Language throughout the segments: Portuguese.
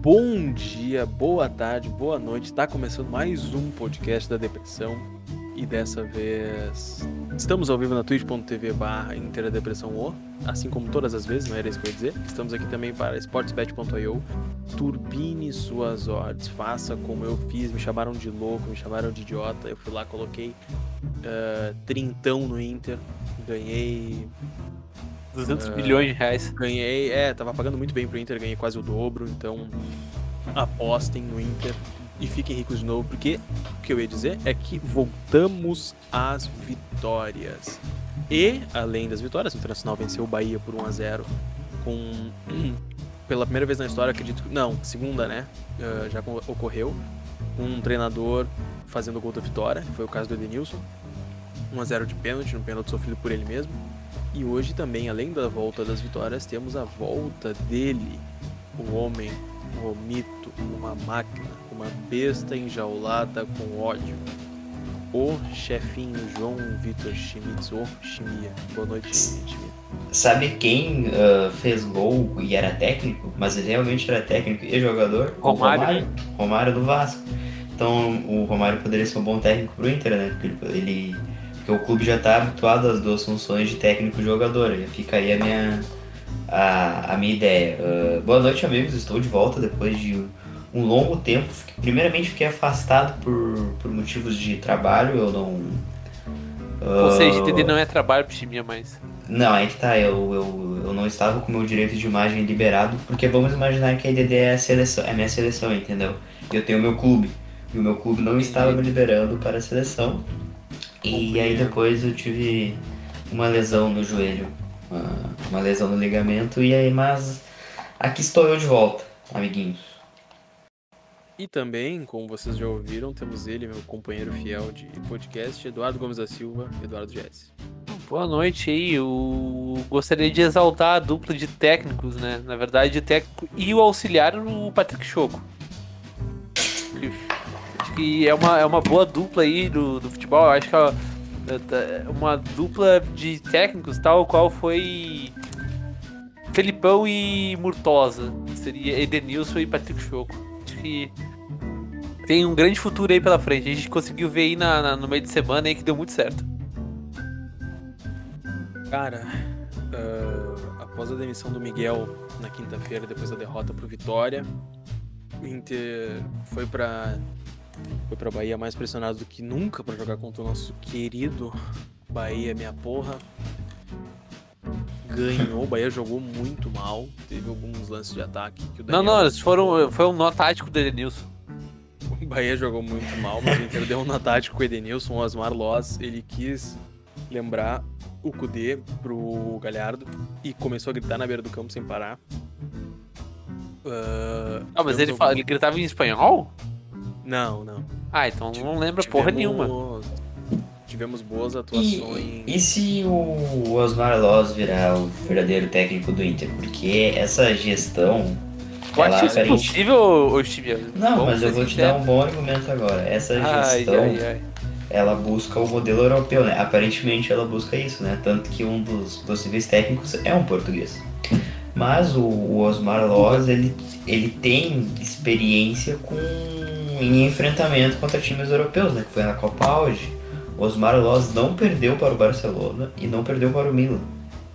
Bom dia, boa tarde, boa noite. Está começando mais um podcast da depressão. E dessa vez estamos ao vivo na twitch.tv barra Interdepressão O, assim como todas as vezes, não era isso que eu ia dizer. Estamos aqui também para sportsbet.io. Turbine suas odds, faça como eu fiz, me chamaram de louco, me chamaram de idiota. Eu fui lá, coloquei uh, trintão no Inter, ganhei 200 uh, bilhões de reais. Ganhei, é, tava pagando muito bem pro Inter, ganhei quase o dobro, então apostem no Inter e fiquem ricos de novo, porque o que eu ia dizer é que voltamos às vitórias. E, além das vitórias, o Internacional venceu o Bahia por 1 a 0 com pela primeira vez na história, acredito que não, segunda, né? Uh, já ocorreu um treinador fazendo o gol da vitória, foi o caso do Edenilson. 1 a 0 de pênalti, um pênalti sofrido por ele mesmo. E hoje também, além da volta das vitórias, temos a volta dele, o homem, o mito, uma máquina, uma besta enjaulada com ódio. O chefinho João Vitor Schmitz, o Chimia. Boa noite, Chimia. Sabe quem uh, fez gol e era técnico, mas ele realmente era técnico e jogador? Romário. Romário, Romário do Vasco. Então o Romário poderia ser um bom técnico pro Inter, né? Porque ele porque o clube já está habituado às duas funções de técnico e jogador. Fica aí a minha, a, a minha ideia. Uh, boa noite, amigos. Estou de volta depois de um longo tempo. Primeiramente, fiquei afastado por, por motivos de trabalho. Eu não. Uh, Ou seja, entender não é trabalho pro time mais. Não, aí que tá. Eu, eu, eu não estava com o meu direito de imagem liberado, porque vamos imaginar que a IDD é a seleção, é a minha seleção, entendeu? Eu tenho o meu clube. E o meu clube não estava me liberando para a seleção. E aí depois eu tive uma lesão no joelho, uma, uma lesão no ligamento, e aí, mas aqui estou eu de volta, amiguinhos. E também, como vocês já ouviram, temos ele, meu companheiro fiel de podcast, Eduardo Gomes da Silva, Eduardo Jesse. Boa noite aí, eu gostaria de exaltar a dupla de técnicos, né? Na verdade, o técnico e o auxiliar o Patrick Choco. Que é uma, é uma boa dupla aí do, do futebol. Eu acho que é uma dupla de técnicos tal qual foi Felipão e Murtosa. Seria Edenilson e Patrick Choco. Acho que tem um grande futuro aí pela frente. A gente conseguiu ver aí na, na no meio de semana aí que deu muito certo. Cara, uh, após a demissão do Miguel na quinta-feira, depois da derrota pro Vitória, o Inter foi para foi pra Bahia mais pressionado do que nunca para jogar contra o nosso querido Bahia, minha porra. Ganhou, o Bahia jogou muito mal. Teve alguns lances de ataque que o Daniel... Não, não, eles foram. Foi um nó tático do Edenilson. O Bahia jogou muito mal, mas o Inter deu um nó tático com o Edenilson. O Osmar Loz, ele quis lembrar o Kudê pro Galhardo e começou a gritar na beira do campo sem parar. Uh, ah, mas ele, fala, ele gritava em espanhol? Não, não. Ah, então não lembra tivemos, porra nenhuma. Tivemos boas atuações. E, e se o Osmar Loz virar o verdadeiro técnico do Inter? Porque essa gestão. Tu acha isso aparente... possível, Steve? Não, mas eu vou te dar um bom argumento agora. Essa gestão. Ai, ai, ai. Ela busca o modelo europeu, né? Aparentemente ela busca isso, né? Tanto que um dos possíveis técnicos é um português. Mas o, o Osmar Loz, ele, ele tem experiência com em enfrentamento contra times europeus, né? Que foi na Copa Auge. Osmar Loz não perdeu para o Barcelona e não perdeu para o Milan.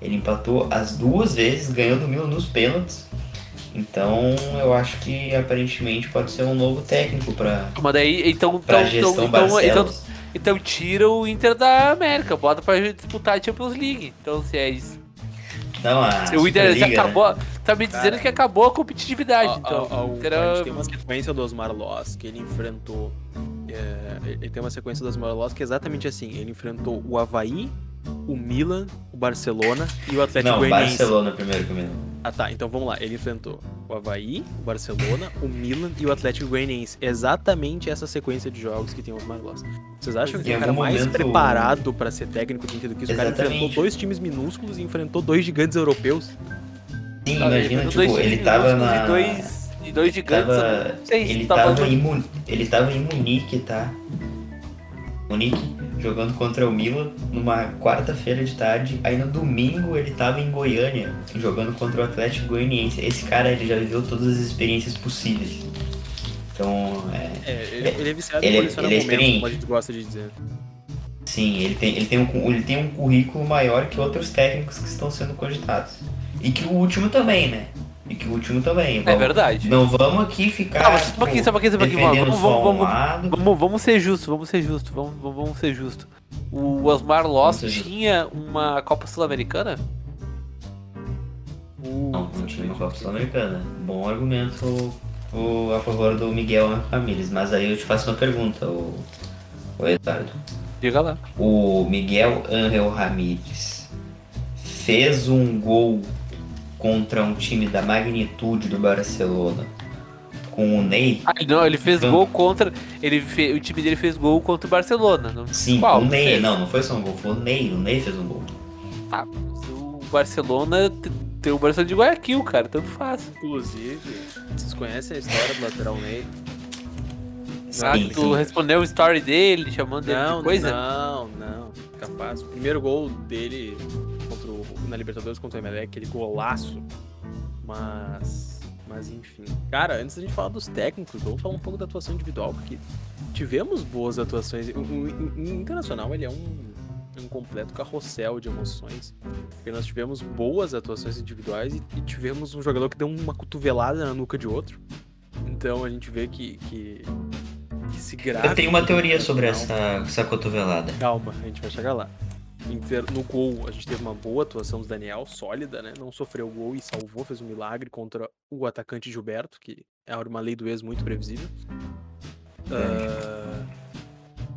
Ele empatou as duas vezes, ganhou do Milan nos pênaltis. Então eu acho que aparentemente pode ser um novo técnico para. Mas daí então então, gestão então, então, então, tira o Inter da América, bota para disputar a Champions League. Então se é isso. Não, a o Inter Liga, acabou. Né? Tá me dizendo Cara, que acabou a competitividade, a, então. A, a, o, Inter... a gente tem uma sequência do Osmar Loss que ele enfrentou. É, ele tem uma sequência do Osmar Loss que é exatamente assim. Ele enfrentou o Havaí, o Milan, o Barcelona e o Atlético Não, Goianiense. Barcelona primeiro o Milan. Ah tá, então vamos lá. Ele enfrentou o Havaí, o Barcelona, o Milan e o Atlético Goianiense. Exatamente essa sequência de jogos que tem os Marlos. Vocês acham que o cara momento... mais preparado para ser técnico do Inter do que isso? O cara enfrentou dois times minúsculos e enfrentou dois gigantes europeus. Sim, tá, imagina, tipo, ele tava na... E dois, e dois gigantes, tava... sei, ele, tava em Mun... ele tava em Munique, tá? Munique jogando contra o Milan numa quarta-feira de tarde. Aí no domingo ele tava em Goiânia jogando contra o Atlético Goianiense. Esse cara ele já viveu todas as experiências possíveis. Então, é. é ele, ele é viciado ele, em ele é momentos, como a gente gosta de dizer. Sim, ele tem, ele, tem um, ele tem um currículo maior que outros técnicos que estão sendo cogitados. E que o último também, né? E que o último também. É vamos, é verdade. Não vamos aqui ficar. Não, mas só um pouquinho, só um pouquinho, só um pouquinho. Vamos, vamos, vamos, vamos, vamos, ser justos, vamos ser justos, vamos, vamos ser justos. O Osmar Loss tinha uma Copa Sul-Americana? Uh, não, não tinha uma Copa Sul-Americana. Bom argumento o, a favor do Miguel Ramírez. Mas aí eu te faço uma pergunta, o, o Eduardo. Diga lá. O Miguel Angel Ramírez fez um gol contra um time da magnitude do Barcelona com o Ney. Ah, não, ele fez então, gol contra. Ele fe, o time dele fez gol contra o Barcelona. Não, sim, qual, o Ney. Fez? Não, não foi só um gol, foi o Ney. O Ney fez um gol. Ah, o Barcelona tem o Barcelona de Guayaquil, cara, tanto faz. Inclusive, vocês conhecem a história do lateral Ney? Ah, sim, tu sim. respondeu o story dele, chamando ele não, de coisa? Não, não, capaz. O primeiro gol dele na Libertadores contra o Emelec, aquele golaço. Mas. Mas enfim. Cara, antes da gente falar dos técnicos, vamos falar um pouco da atuação individual, porque tivemos boas atuações. O, o, o Internacional, ele é um, um completo carrossel de emoções. Porque nós tivemos boas atuações individuais e, e tivemos um jogador que deu uma cotovelada na nuca de outro. Então a gente vê que, que esse gráfico. Eu tenho uma teoria sobre essa, essa cotovelada. Calma, a gente vai chegar lá. No gol, a gente teve uma boa atuação do Daniel, sólida, né? Não sofreu gol e salvou, fez um milagre contra o atacante Gilberto, que é uma lei do ex muito previsível. Uh,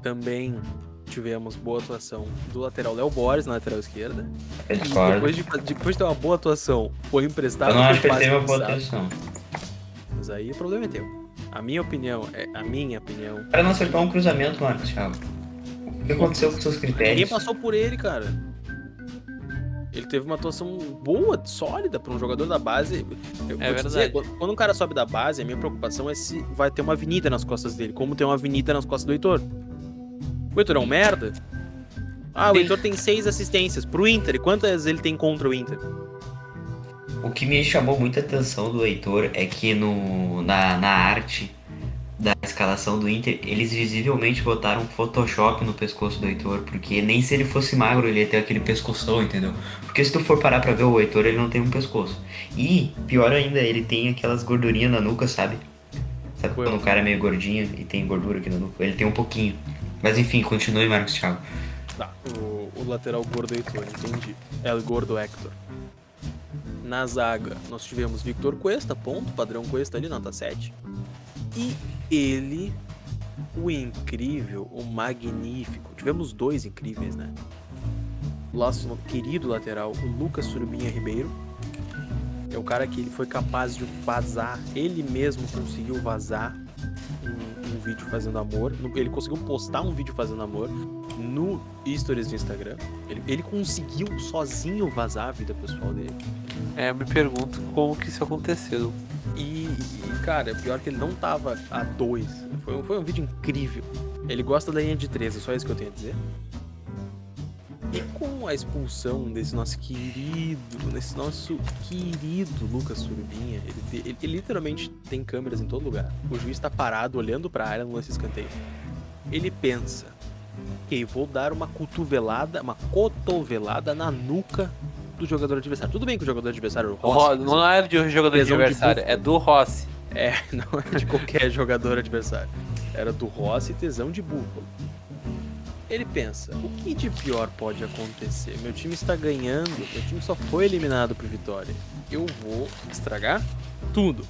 também tivemos boa atuação do lateral Léo Borges na lateral esquerda. E depois de, depois de ter uma boa atuação, foi emprestado. Eu não acho que ele teve uma boa atuação. Mas aí o problema é teu. A minha opinião, é a minha opinião. O cara não acertou um cruzamento, Marcos Thiago. O que aconteceu com seus critérios? Ninguém passou por ele, cara. Ele teve uma atuação boa, sólida para um jogador da base. Eu é verdade. Dizer, quando um cara sobe da base, a minha preocupação é se vai ter uma avenida nas costas dele, como tem uma avenida nas costas do Heitor. O Heitor é um merda? Ah, o Heitor tem seis assistências pro Inter. E quantas ele tem contra o Inter? O que me chamou muita atenção do Heitor é que no, na, na arte da escalação do Inter, eles visivelmente botaram Photoshop no pescoço do Heitor, porque nem se ele fosse magro ele ia ter aquele pescoção, entendeu? Porque se tu for parar pra ver o Heitor, ele não tem um pescoço. E, pior ainda, ele tem aquelas gordurinhas na nuca, sabe? Sabe quando o cara é meio gordinho e tem gordura aqui na nuca? Ele tem um pouquinho. Mas enfim, continue, Marcos Thiago. Tá, o, o lateral gordo Heitor, entendi. É o gordo Hector. Na zaga, nós tivemos Victor Cuesta, ponto, padrão Cuesta ali, nota 7. E ele, o incrível, o magnífico. Tivemos dois incríveis, né? Nosso querido lateral, o Lucas Surubinha Ribeiro. É o cara que ele foi capaz de vazar, ele mesmo conseguiu vazar um, um, vídeo fazendo amor. Ele conseguiu postar um vídeo fazendo amor no Stories do Instagram. Ele, ele conseguiu sozinho vazar a vida pessoal dele. É, eu me pergunto como que isso aconteceu. E, e cara, pior que ele não tava a dois. Foi, foi um vídeo incrível. Ele gosta da linha de 13, só isso que eu tenho a dizer. E com a expulsão desse nosso querido, desse nosso querido Lucas Surubinha, ele, ele, ele literalmente tem câmeras em todo lugar. O juiz está parado olhando para a área no lance escanteio. Ele pensa, ok, vou dar uma cotovelada, uma cotovelada na nuca do jogador adversário. Tudo bem que o jogador adversário é o Rossi. Não é de jogador adversário, é do Rossi. É, não é de qualquer jogador adversário. Era do Rossi tesão de búfalo. Ele pensa, o que de pior pode acontecer? Meu time está ganhando, meu time só foi eliminado por vitória. Eu vou estragar tudo.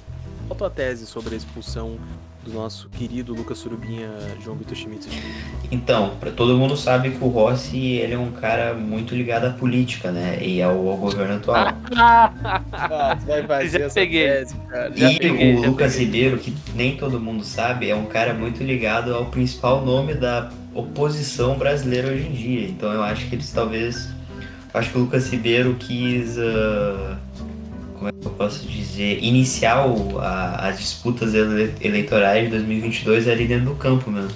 Qual a tua tese sobre a expulsão do nosso querido Lucas Surubinha, João Vitor Schmidt? Então, para todo mundo sabe que o Rossi ele é um cara muito ligado à política, né? E ao, ao governo atual. ah, vai fazer já peguei. Tese, cara. Já e peguei, o Lucas peguei. Ribeiro, que nem todo mundo sabe, é um cara muito ligado ao principal nome da oposição brasileira hoje em dia. Então eu acho que eles talvez. Acho que o Lucas Ribeiro quis. Uh, como é que eu posso dizer? Iniciar o, a, as disputas ele, eleitorais de 2022 ali dentro do campo mesmo.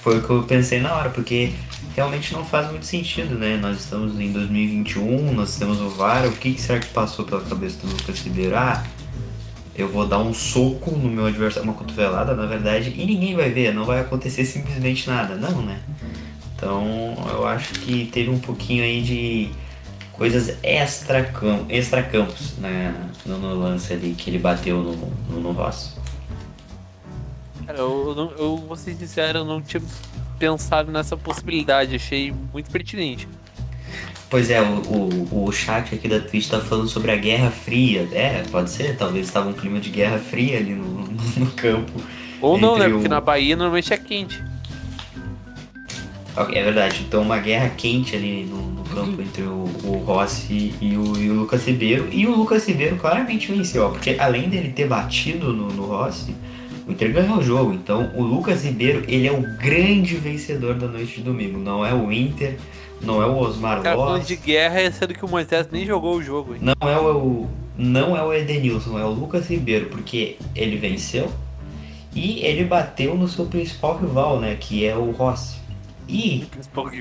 Foi o que eu pensei na hora, porque realmente não faz muito sentido, né? Nós estamos em 2021, nós temos o VAR, o que, que será que passou pela cabeça do Lucas Ribeiro? Ah, eu vou dar um soco no meu adversário, uma cotovelada, na verdade, e ninguém vai ver, não vai acontecer simplesmente nada. Não, né? Então, eu acho que teve um pouquinho aí de coisas extra-campos, extra -campos, né? No, no, lance ali que ele bateu no, no, no Ross. Cara, eu, eu, eu vou ser sincero, eu não tinha pensado nessa possibilidade, achei muito pertinente. Pois é, o, o, o chat aqui da Twitch tá falando sobre a Guerra Fria. É, pode ser, talvez estava um clima de Guerra Fria ali no, no, no campo. Ou não, né? Porque na Bahia normalmente é quente. É verdade, então uma guerra quente ali no campo entre o, o Rossi e o, e o, Lucas Ribeiro. E o Lucas Ribeiro claramente venceu, ó, porque além dele ter batido no, no Rossi, o Inter ganhou o jogo. Então o Lucas Ribeiro, ele é o grande vencedor da noite de domingo. Não é o Inter, não é o Osmar Cara, Loss. de guerra é sendo que o Moisés nem jogou o jogo. Hein? Não é o, não é o Edenilson, é o Lucas Ribeiro, porque ele venceu e ele bateu no seu principal rival, né, que é o Rossi. E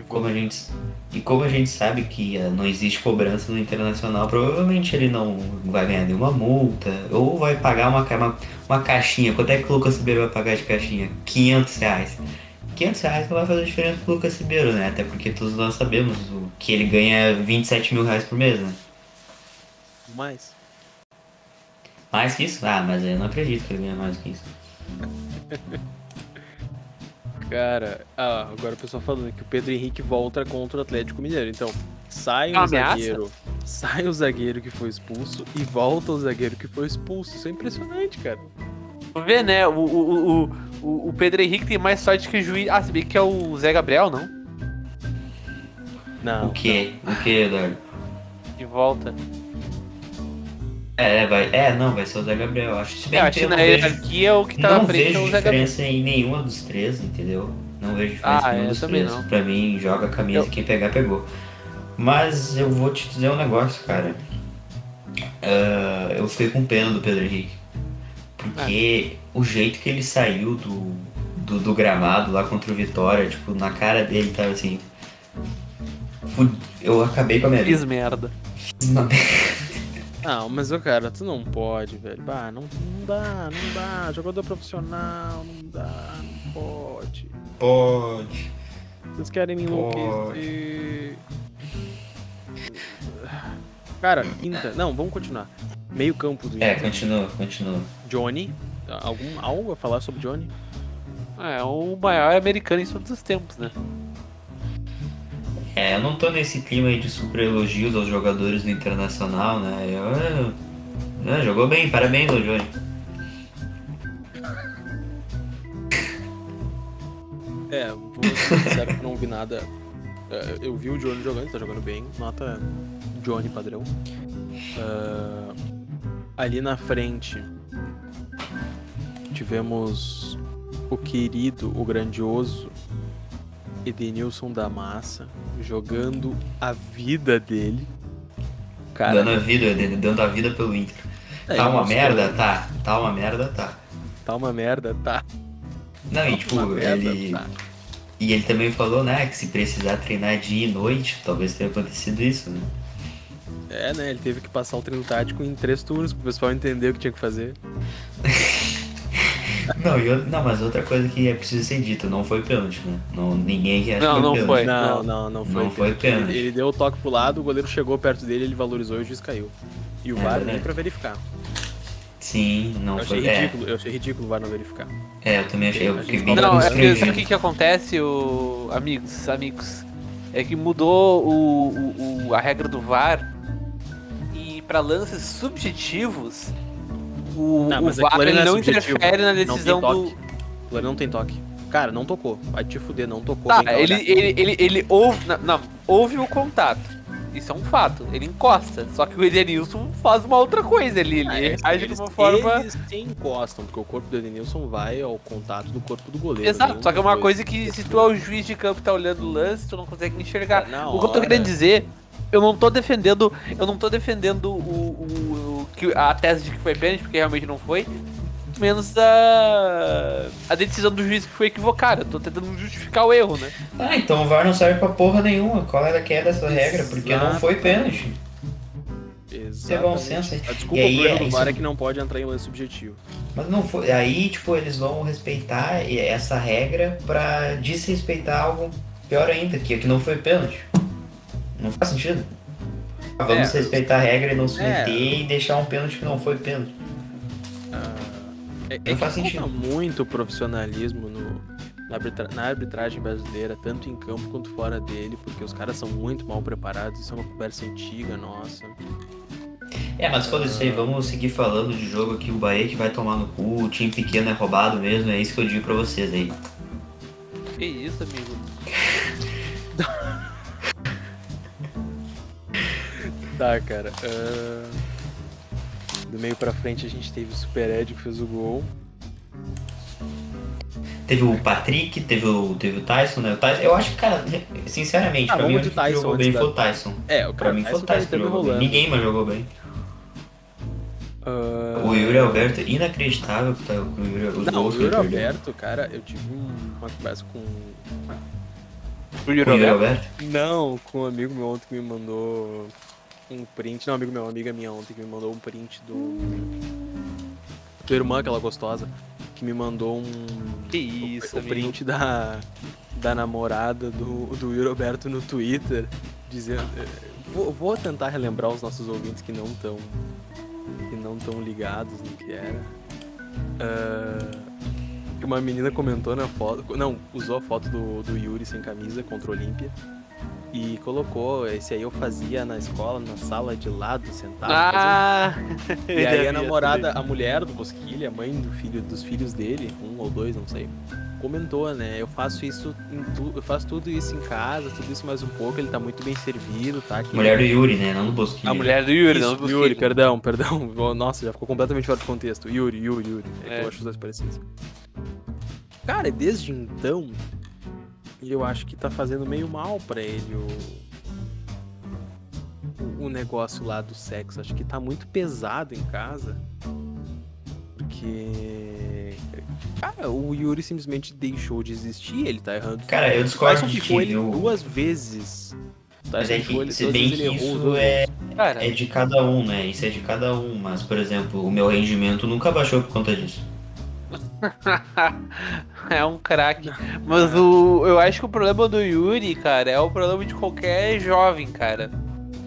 como a gente, e como a gente sabe que uh, não existe cobrança no internacional, provavelmente ele não vai ganhar nenhuma multa ou vai pagar uma, uma, uma caixinha. Quanto é que o Lucas Ribeiro vai pagar de caixinha? 500 reais. 500 reais não vai fazer diferença pro Lucas Ribeiro, né? Até porque todos nós sabemos que ele ganha 27 mil reais por mês, né? Mais. Mais que isso? Ah, mas eu não acredito que ele ganha mais que isso. Cara, ah, agora o pessoal falando que o Pedro Henrique volta contra o Atlético Mineiro. Então, sai o zagueiro. Sai o zagueiro que foi expulso e volta o zagueiro que foi expulso. Isso é impressionante, cara. Vê, né? O, o, o, o Pedro Henrique tem mais sorte que o juiz. Ah, se bem que é o Zé Gabriel, não? Não. O que? O que, Eduardo? De volta. É, vai, é, não, vai ser o Zé Gabriel. Acho, se bem é, acho que na hierarquia é o que tá não na frente é o Zé Gabriel. Não vejo diferença em nenhuma dos três, entendeu? Não vejo diferença ah, em nenhum dos três. Não. Pra mim, joga a camisa eu... quem pegar, pegou. Mas eu vou te dizer um negócio, cara. Uh, eu fiquei com pena do Pedro Henrique. Porque é. o jeito que ele saiu do, do, do, gramado lá contra o Vitória, tipo, na cara dele tava assim. Eu acabei com a minha vida. Fiz merda. Fiz uma merda. Não, mas o cara, tu não pode, velho. Bah, não, não dá, não dá. Jogador profissional, não dá, não pode. Pode. Vocês querem me enlouquecer. Cara, quinta. Não, vamos continuar. Meio campo do É, continua, continua. Johnny. Algum, algo a falar sobre Johnny? É, o maior americano em todos os tempos, né? É, eu não tô nesse clima aí de super elogios aos jogadores do Internacional, né? Eu, eu, é, jogou bem, parabéns, ô Johnny. É, vou ser que não vi nada. É, eu vi o Johnny jogando, tá jogando bem, nota Johnny padrão. Uh, ali na frente tivemos o querido, o grandioso Edenilson da Massa jogando a vida dele. Cara, dando a vida, dando a vida pelo Inter. É, tá uma merda? Tá. Tá uma merda? Tá. Tá uma merda? Tá. Não, e tipo, merda, ele. Tá. E ele também falou, né, que se precisar treinar dia e noite, talvez tenha acontecido isso, né? É, né? Ele teve que passar o treino tático em três turnos pro pessoal entender o que tinha que fazer. Não, eu, não, mas outra coisa que é preciso ser dito, não foi pênalti, né? Não, ninguém acha não, que não foi. Não, não, não foi. Não foi pênalti. Ele, ele, deu o toque pro lado, o goleiro chegou perto dele, ele valorizou e o juiz caiu. E o é, VAR nem pra verificar. Sim, não eu foi. Achei é. ridículo, Eu achei ridículo o VAR não verificar. É, eu também achei. Eu fiquei bem Não, é porque sabe o que, que acontece, o... amigos, amigos? É que mudou o, o, a regra do VAR e para lances subjetivos o, não, o VAR não, não interfere na decisão do. O não tem toque. Cara, não tocou. Vai te fuder, não tocou. Tá, ele, ele, ele, ele ouve. Não, não, ouve o contato. Isso é um fato. Ele encosta. Só que o Edenilson faz uma outra coisa. Ele, ele ah, age de uma forma. Eles se encostam, porque o corpo do Edenilson vai ao contato do corpo do goleiro. Exato. Só que é uma coisa que se tu é o juiz de campo e tá olhando o lance, tu não consegue enxergar. É, o que eu tô querendo dizer eu não tô defendendo. Eu não tô defendendo o, que, a tese de que foi pênalti, porque realmente não foi. menos a, a decisão do juiz que foi equivocada. Eu tô tentando justificar o erro, né? Ah, então o VAR não serve pra porra nenhuma. Qual era que é dessa regra? Porque não foi pênalti. Exatamente. É bom senso. A desculpa aí, erro do VAR é que não pode entrar em lance subjetivo. Mas não foi. Aí, tipo, eles vão respeitar essa regra pra desrespeitar algo pior ainda, que, que não foi pênalti. Não faz sentido. Vamos é, respeitar a regra e não se meter é. e deixar um pênalti que não foi pênalti. Ah, é, não é faz sentido. muito profissionalismo no, na, arbitra, na, arbitragem brasileira, tanto em campo quanto fora dele, porque os caras são muito mal preparados, isso é uma conversa antiga nossa. É, mas foda isso aí, vamos seguir falando de jogo aqui, o Bahia que vai tomar no cu, o time pequeno é roubado mesmo, é isso que eu digo pra vocês aí. Que isso, amigo? tá, cara. Uh... Do meio pra frente a gente teve o Super Ed que fez o gol. Teve o Patrick, teve o, teve o Tyson, né? O Tyson, eu acho que, cara, sinceramente, ah, pra mim o que jogou bem da... foi o Tyson. É, o pra mim foi o Tyson que jogou bem. Ninguém mais jogou bem. Uh... O Yuri Alberto, inacreditável tá o Yuri, os Não, o Yuri Alberto, cara, eu tive uma conversa com o Yuri, Yuri Alberto? Não, com um amigo meu ontem que me mandou um print. Não, amigo meu, uma amiga minha ontem que me mandou um print do. Tua irmã, aquela gostosa, que me mandou um. Que isso, o, o print da, da namorada do, do Yuri Alberto no Twitter, dizendo. Eh, vou, vou tentar relembrar os nossos ouvintes que não estão. que não estão ligados no que era. Uh, uma menina comentou na foto. Não, usou a foto do, do Yuri sem camisa contra o Olímpia. E colocou, esse aí eu fazia na escola, na sala de lado, sentado. Ah! E aí a namorada, a mulher do Bosquilha, a mãe do filho, dos filhos dele, um ou dois, não sei, comentou, né? Eu faço isso em tu, eu faço tudo isso em casa, tudo isso mais um pouco, ele tá muito bem servido, tá? Aqui, mulher do Yuri, né? Não do Bosquilha. A mulher do Yuri, isso, não do Bosquilha. Yuri, perdão, perdão. Nossa, já ficou completamente fora do contexto. Yuri, Yuri, Yuri. É, é. que eu acho os dois parecidos. Cara, desde então, eu acho que tá fazendo meio mal para ele o, o negócio lá do sexo. Acho que tá muito pesado em casa. Porque. Cara, o Yuri simplesmente deixou de existir, ele tá errando. Cara, eu discordo de ti. ele eu... duas vezes. Mas é que, ele, se bem que isso é, é de cada um, né? Isso é de cada um. Mas, por exemplo, o meu rendimento nunca baixou por conta disso. é um craque. Mas o, eu acho que o problema do Yuri, cara, é o problema de qualquer jovem, cara.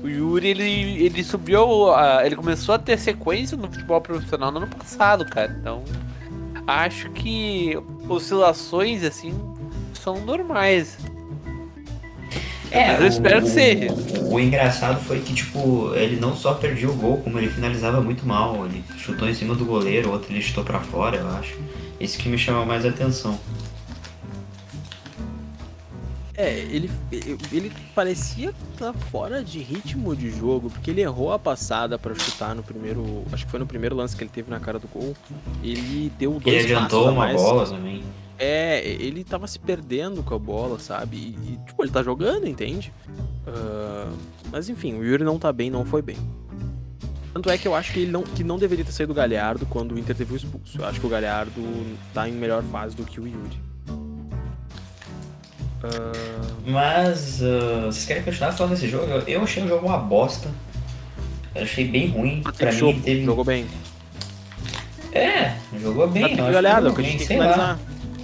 O Yuri, ele, ele subiu, ele começou a ter sequência no futebol profissional no ano passado, cara. Então, acho que oscilações, assim, são normais. É, Mas eu o, espero que seja. O, o, engraçado foi que, tipo, ele não só perdia o gol, como ele finalizava muito mal. Ele chutou em cima do goleiro, outro ele chutou para fora, eu acho. Isso que me chama mais atenção. É, ele, ele parecia estar tá fora de ritmo de jogo, porque ele errou a passada para chutar no primeiro. Acho que foi no primeiro lance que ele teve na cara do gol. Ele deu dois Ele adiantou uma mais. bola também. É, ele tava se perdendo com a bola, sabe? E, tipo, ele tá jogando, entende? Uh, mas enfim, o Yuri não tá bem, não foi bem. Tanto é que eu acho que ele não, que não deveria ter saído do Galhardo quando o Inter teve o expulso. Eu acho que o Galhardo tá em melhor fase do que o Yuri. Uh... Mas, uh, vocês querem continuar falando desse jogo? Eu, achei o jogo uma bosta. Eu achei bem ruim. pra mim, teve... Jogou bem. É, jogou bem. Tá Galhardo, jogou bem, sei lá.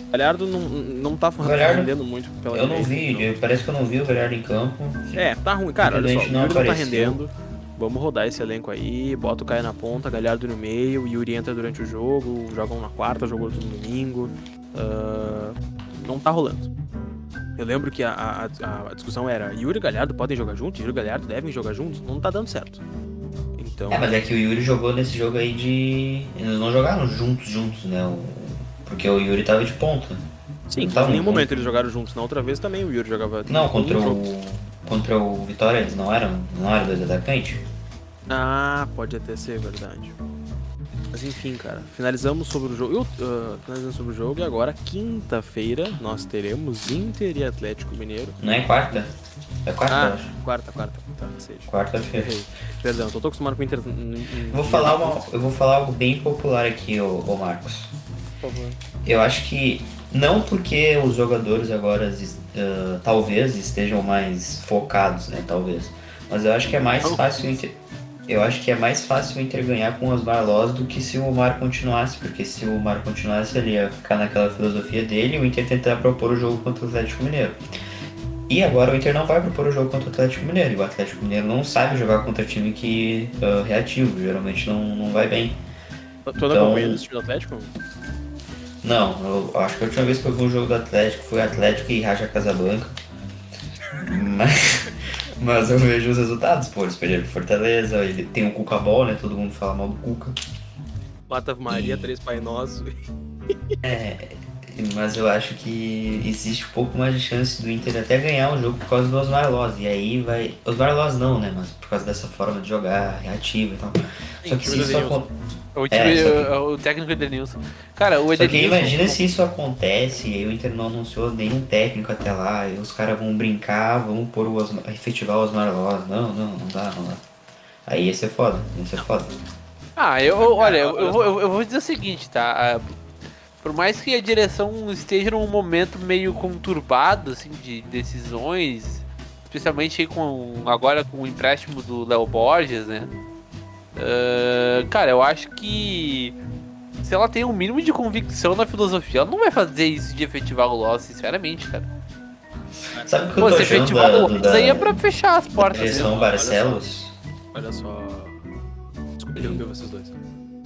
O Galhardo não, não tá rendendo muito pela Eu não vi, então. parece que eu não vi o Galhardo em campo. É, tá ruim. Cara, olha só, o Yuri não tá rendendo. Vamos rodar esse elenco aí, bota o Caio na ponta, Galhardo no meio, Yuri entra durante o jogo, jogam na quarta, jogou no domingo. Uh, não tá rolando. Eu lembro que a, a, a, discussão era: Yuri e Galhardo podem jogar juntos? Yuri e Galhardo devem jogar juntos? Não tá dando certo. Então... É, mas é que o Yuri jogou nesse jogo aí de. Eles não jogaram juntos, juntos, né? Porque o Yuri tava de ponta. Sim, em nenhum momento eles jogaram juntos. Na outra vez também o Yuri jogava. Não, contra o contra o Vitória eles não eram, não eram dois atacantes? Ah, pode até ser verdade. Mas enfim, cara, finalizamos sobre o jogo. Uh, finalizamos sobre o jogo e agora, quinta-feira, nós teremos Inter e Atlético Mineiro. Não é quarta? É quarta, ah, acho. Quarta, quarta, tá, seja. Quarta-feira. Perdão, tô acostumado com o Inter. Vou falar uma, eu vou falar algo bem popular aqui, ô, ô Marcos. Por favor. Eu acho que não porque os jogadores agora uh, talvez estejam mais focados, né? Talvez. Mas eu acho que é mais fácil Inter. Eu acho que é mais fácil o Inter ganhar com os Marlós do que se o Mar continuasse, porque se o Mar continuasse ele ia ficar naquela filosofia dele e o Inter tentar propor o jogo contra o Atlético Mineiro. E agora o Inter não vai propor o jogo contra o Atlético Mineiro. E o Atlético Mineiro não sabe jogar contra time que uh, reativo, geralmente não, não vai bem. Toda então, acompanhando esse time do Atlético? Não, eu acho que a última vez que eu vi um jogo do Atlético foi Atlético e Raja Casablanca. Mas, mas eu vejo os resultados, pô, eles perderam pro Fortaleza, ele tem o Cuca Ball, né? Todo mundo fala mal do Cuca. Mata Maria, e... três Pai Nosso. É, mas eu acho que existe um pouco mais de chance do Inter até ganhar o jogo por causa do Osmar Loz. E aí vai. Osmar Loz não, né? Mas por causa dessa forma de jogar, reativa e tal. Só que se isso acontece. O, é, que... o técnico Edenilson. Cara, o Edenilson. Só que imagina se isso acontece e o Inter não anunciou nenhum técnico até lá, e os caras vão brincar, vão pôr o Osmar, efetivar o Osmar Loz. Não, não, não dá, não dá. Aí ia ser foda, ia ser foda. Ah, eu, olha, eu, eu, vou, eu vou dizer o seguinte, tá? Por mais que a direção esteja num momento meio conturbado, assim, de decisões, especialmente com agora com o empréstimo do Léo Borges, né? Uh, cara, eu acho que se ela tem um mínimo de convicção na filosofia, ela não vai fazer isso de efetivar o Loss, sinceramente, cara. Sabe o que eu Pô, se efetivar o Loss aí é pra fechar as portas. Eles são Barcelos? Olha só. Olha só. Desculpa interromper vocês dois.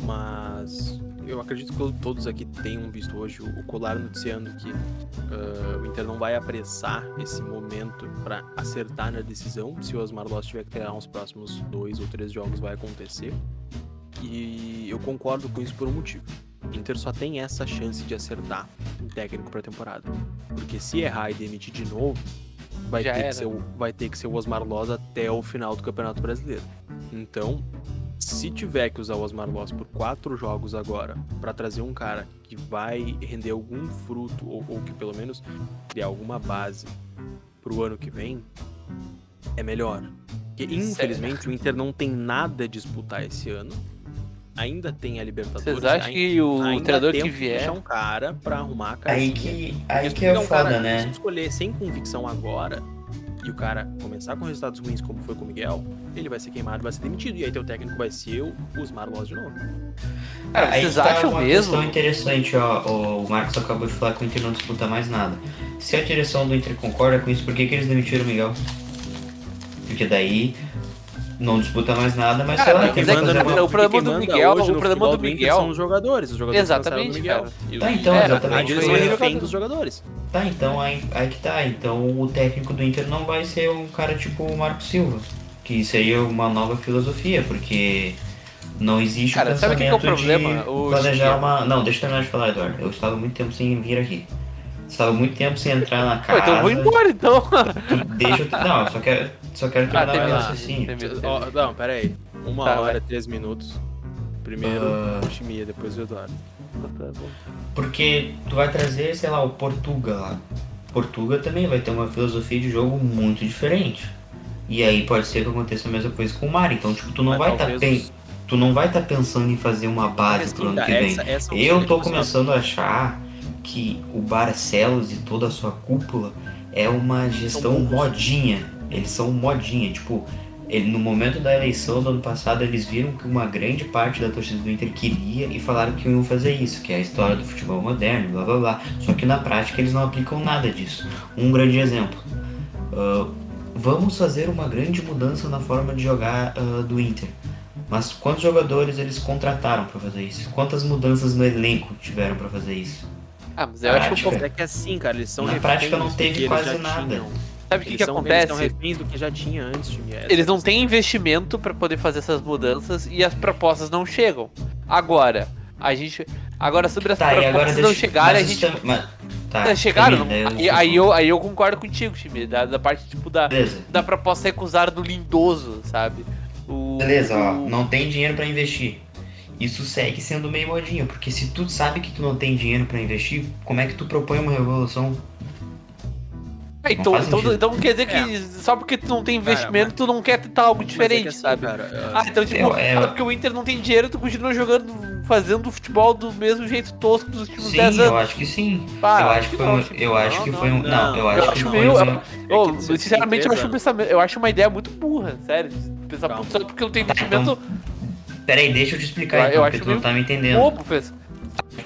Mas eu acredito que todos aqui tenham visto hoje o Colar noticiando que uh, o Inter não vai apressar esse momento para acertar na decisão. Se o Osmar Loss tiver que treinar uns próximos dois ou três jogos, vai acontecer. E eu concordo com isso por um motivo. O Inter só tem essa chance de acertar um técnico para a temporada. Porque se errar e demitir de novo, vai, ter que, ser, vai ter que ser o Osmar Loz até o final do Campeonato Brasileiro. Então, se tiver que usar o Osmar Loss por quatro jogos agora para trazer um cara que vai render algum fruto ou, ou que pelo menos criar alguma base pro ano que vem, é melhor. Porque infelizmente o Inter não tem nada a disputar esse ano. Ainda tem a Libertadores. Vocês acham que o treinador que vier deixar um cara para arrumar a casa? Aí que aí que é foda, cara, né? Se escolher sem convicção agora, e o cara começar com resultados ruins, como foi com o Miguel, ele vai ser queimado, vai ser demitido. E aí teu técnico vai ser o Osmar Loz de novo. Cara, aí vocês tá acham uma mesmo? questão interessante, ó. O Marcos acabou de falar que o Inter não disputa mais nada. Se a direção do Inter concorda com isso, por que, que eles demitiram o Miguel? Porque daí não disputa mais nada, mas cara, sei lá, tem que fazer uma... O problema do Miguel, o problema do Miguel são os jogadores, os jogadores exatamente, Miguel. Tá, então, é, exatamente. Direção é refém dos jogadores. Tá, então aí, aí que tá. Então o técnico do Inter não vai ser um cara tipo o Marco Silva, que seria uma nova filosofia, porque não existe cara, o pensamento sabe que, que é o problema? de planejar uma... Não, deixa eu terminar de falar, Eduardo. Eu estava muito tempo sem vir aqui. Estava muito tempo sem entrar na casa. Pô, então eu vou embora, então. Deixa eu... Não, eu só quero, só quero terminar ah, meu raciocínio. Oh, não, pera aí. Uma tá, hora, e três minutos. Primeiro uh... o Chimia, depois o Eduardo. Tá Porque tu vai trazer, sei lá, o Portuga lá. Portuga também vai ter uma filosofia de jogo muito diferente. E aí pode ser que aconteça a mesma coisa com o Mar. Então, tipo, tu não Mas vai estar tá pen... tu não vai estar tá pensando em fazer uma base pro ano que vem. Essa, essa eu tô começando a achar que o Barcelos e toda a sua cúpula é uma gestão modinha. Eles são modinha, tipo, ele, no momento da eleição do ano passado, eles viram que uma grande parte da torcida do Inter queria e falaram que iam fazer isso, que é a história do futebol moderno, blá blá blá. Só que na prática eles não aplicam nada disso. Um grande exemplo. Uh, vamos fazer uma grande mudança na forma de jogar uh, do Inter. Mas quantos jogadores eles contrataram para fazer isso? Quantas mudanças no elenco tiveram para fazer isso? Ah, mas eu prática. acho que um pouco é que assim, cara, eles são Na prática não teve quase nada. Tinham. Sabe o que, que são, acontece? Eles são reféns do que já tinha antes de Eles não têm investimento para poder fazer essas mudanças e as propostas não chegam. Agora, a gente. Agora, sobre as tá, propostas não chegarem, a gente. Mas... Tá, chegaram. aí, aí, eu, aí eu concordo contigo, time. Da, da parte, tipo, da, da proposta recusada do lindoso, sabe? O, Beleza, ó. Não tem dinheiro para investir isso segue sendo meio modinho, porque se tu sabe que tu não tem dinheiro para investir, como é que tu propõe uma revolução? É É, então, então, então quer dizer que é. só porque tu não tem investimento, cara, tu não quer tentar algo é diferente, é assim, sabe? Cara, ah, então, tipo, eu, eu... porque o Inter não tem dinheiro, tu continua jogando, fazendo futebol do mesmo jeito tosco dos últimos sim, 10 anos. Eu acho que sim. eu acho que foi um. Eu acho que foi um. Não, eu acho que meio. Eu, sinceramente, eu acho, um pensamento, eu acho uma ideia muito burra, sério. Pensar só porque não tem tá, investimento. Peraí, deixa eu te explicar, então, porque tu não tá me entendendo. Bobo, pensa.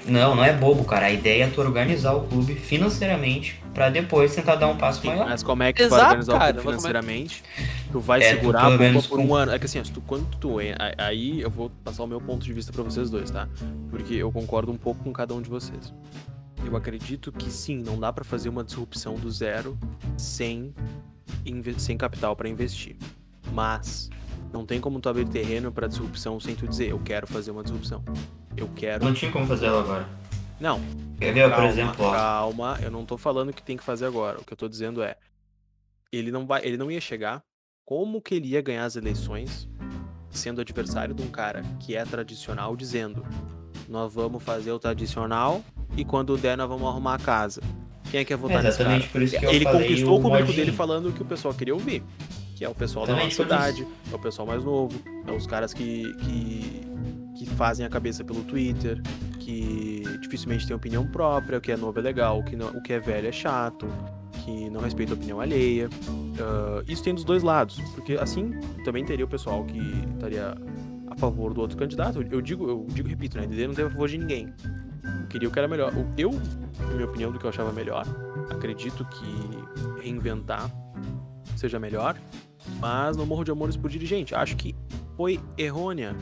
Não, não é bobo, cara. A ideia é tu organizar o clube financeiramente para depois tentar dar um passo Sim, maior. Mas como é que tu vai organizar cara, o clube financeiramente? Tu vai é, segurar tu, a bomba por um ano. É que assim, tu, quando tu. Aí eu vou passar o meu ponto de vista para vocês dois, tá? Porque eu concordo um pouco com cada um de vocês. Eu acredito que sim, não dá para fazer uma disrupção do zero sem, sem capital para investir. Mas não tem como tu abrir terreno para disrupção sem tu dizer, eu quero fazer uma disrupção. Eu quero. Não tinha como fazer ela agora. Não. Quer ver, calma, por exemplo? Ó. Calma, eu não tô falando que tem que fazer agora. O que eu tô dizendo é. Ele não, vai, ele não ia chegar. Como que ele ia ganhar as eleições sendo adversário de um cara que é tradicional, dizendo: Nós vamos fazer o tradicional e quando der, nós vamos arrumar a casa. Quem é que ia votar é exatamente nesse cara? Por isso que eu ele falei conquistou o público dele falando o que o pessoal queria ouvir. Que é o pessoal da nossa idade, é o pessoal mais novo, é os caras que, que que fazem a cabeça pelo Twitter, que dificilmente tem opinião própria, o que é novo é legal, o que, não, o que é velho é chato, que não respeita a opinião alheia. Uh, isso tem dos dois lados, porque assim também teria o pessoal que estaria a favor do outro candidato. Eu digo, eu digo, repito, né? DD não teve a favor de ninguém. Eu queria o que era melhor. Eu, na minha opinião, do que eu achava melhor, acredito que reinventar seja melhor, mas não morro de amores por dirigente. Acho que foi errônea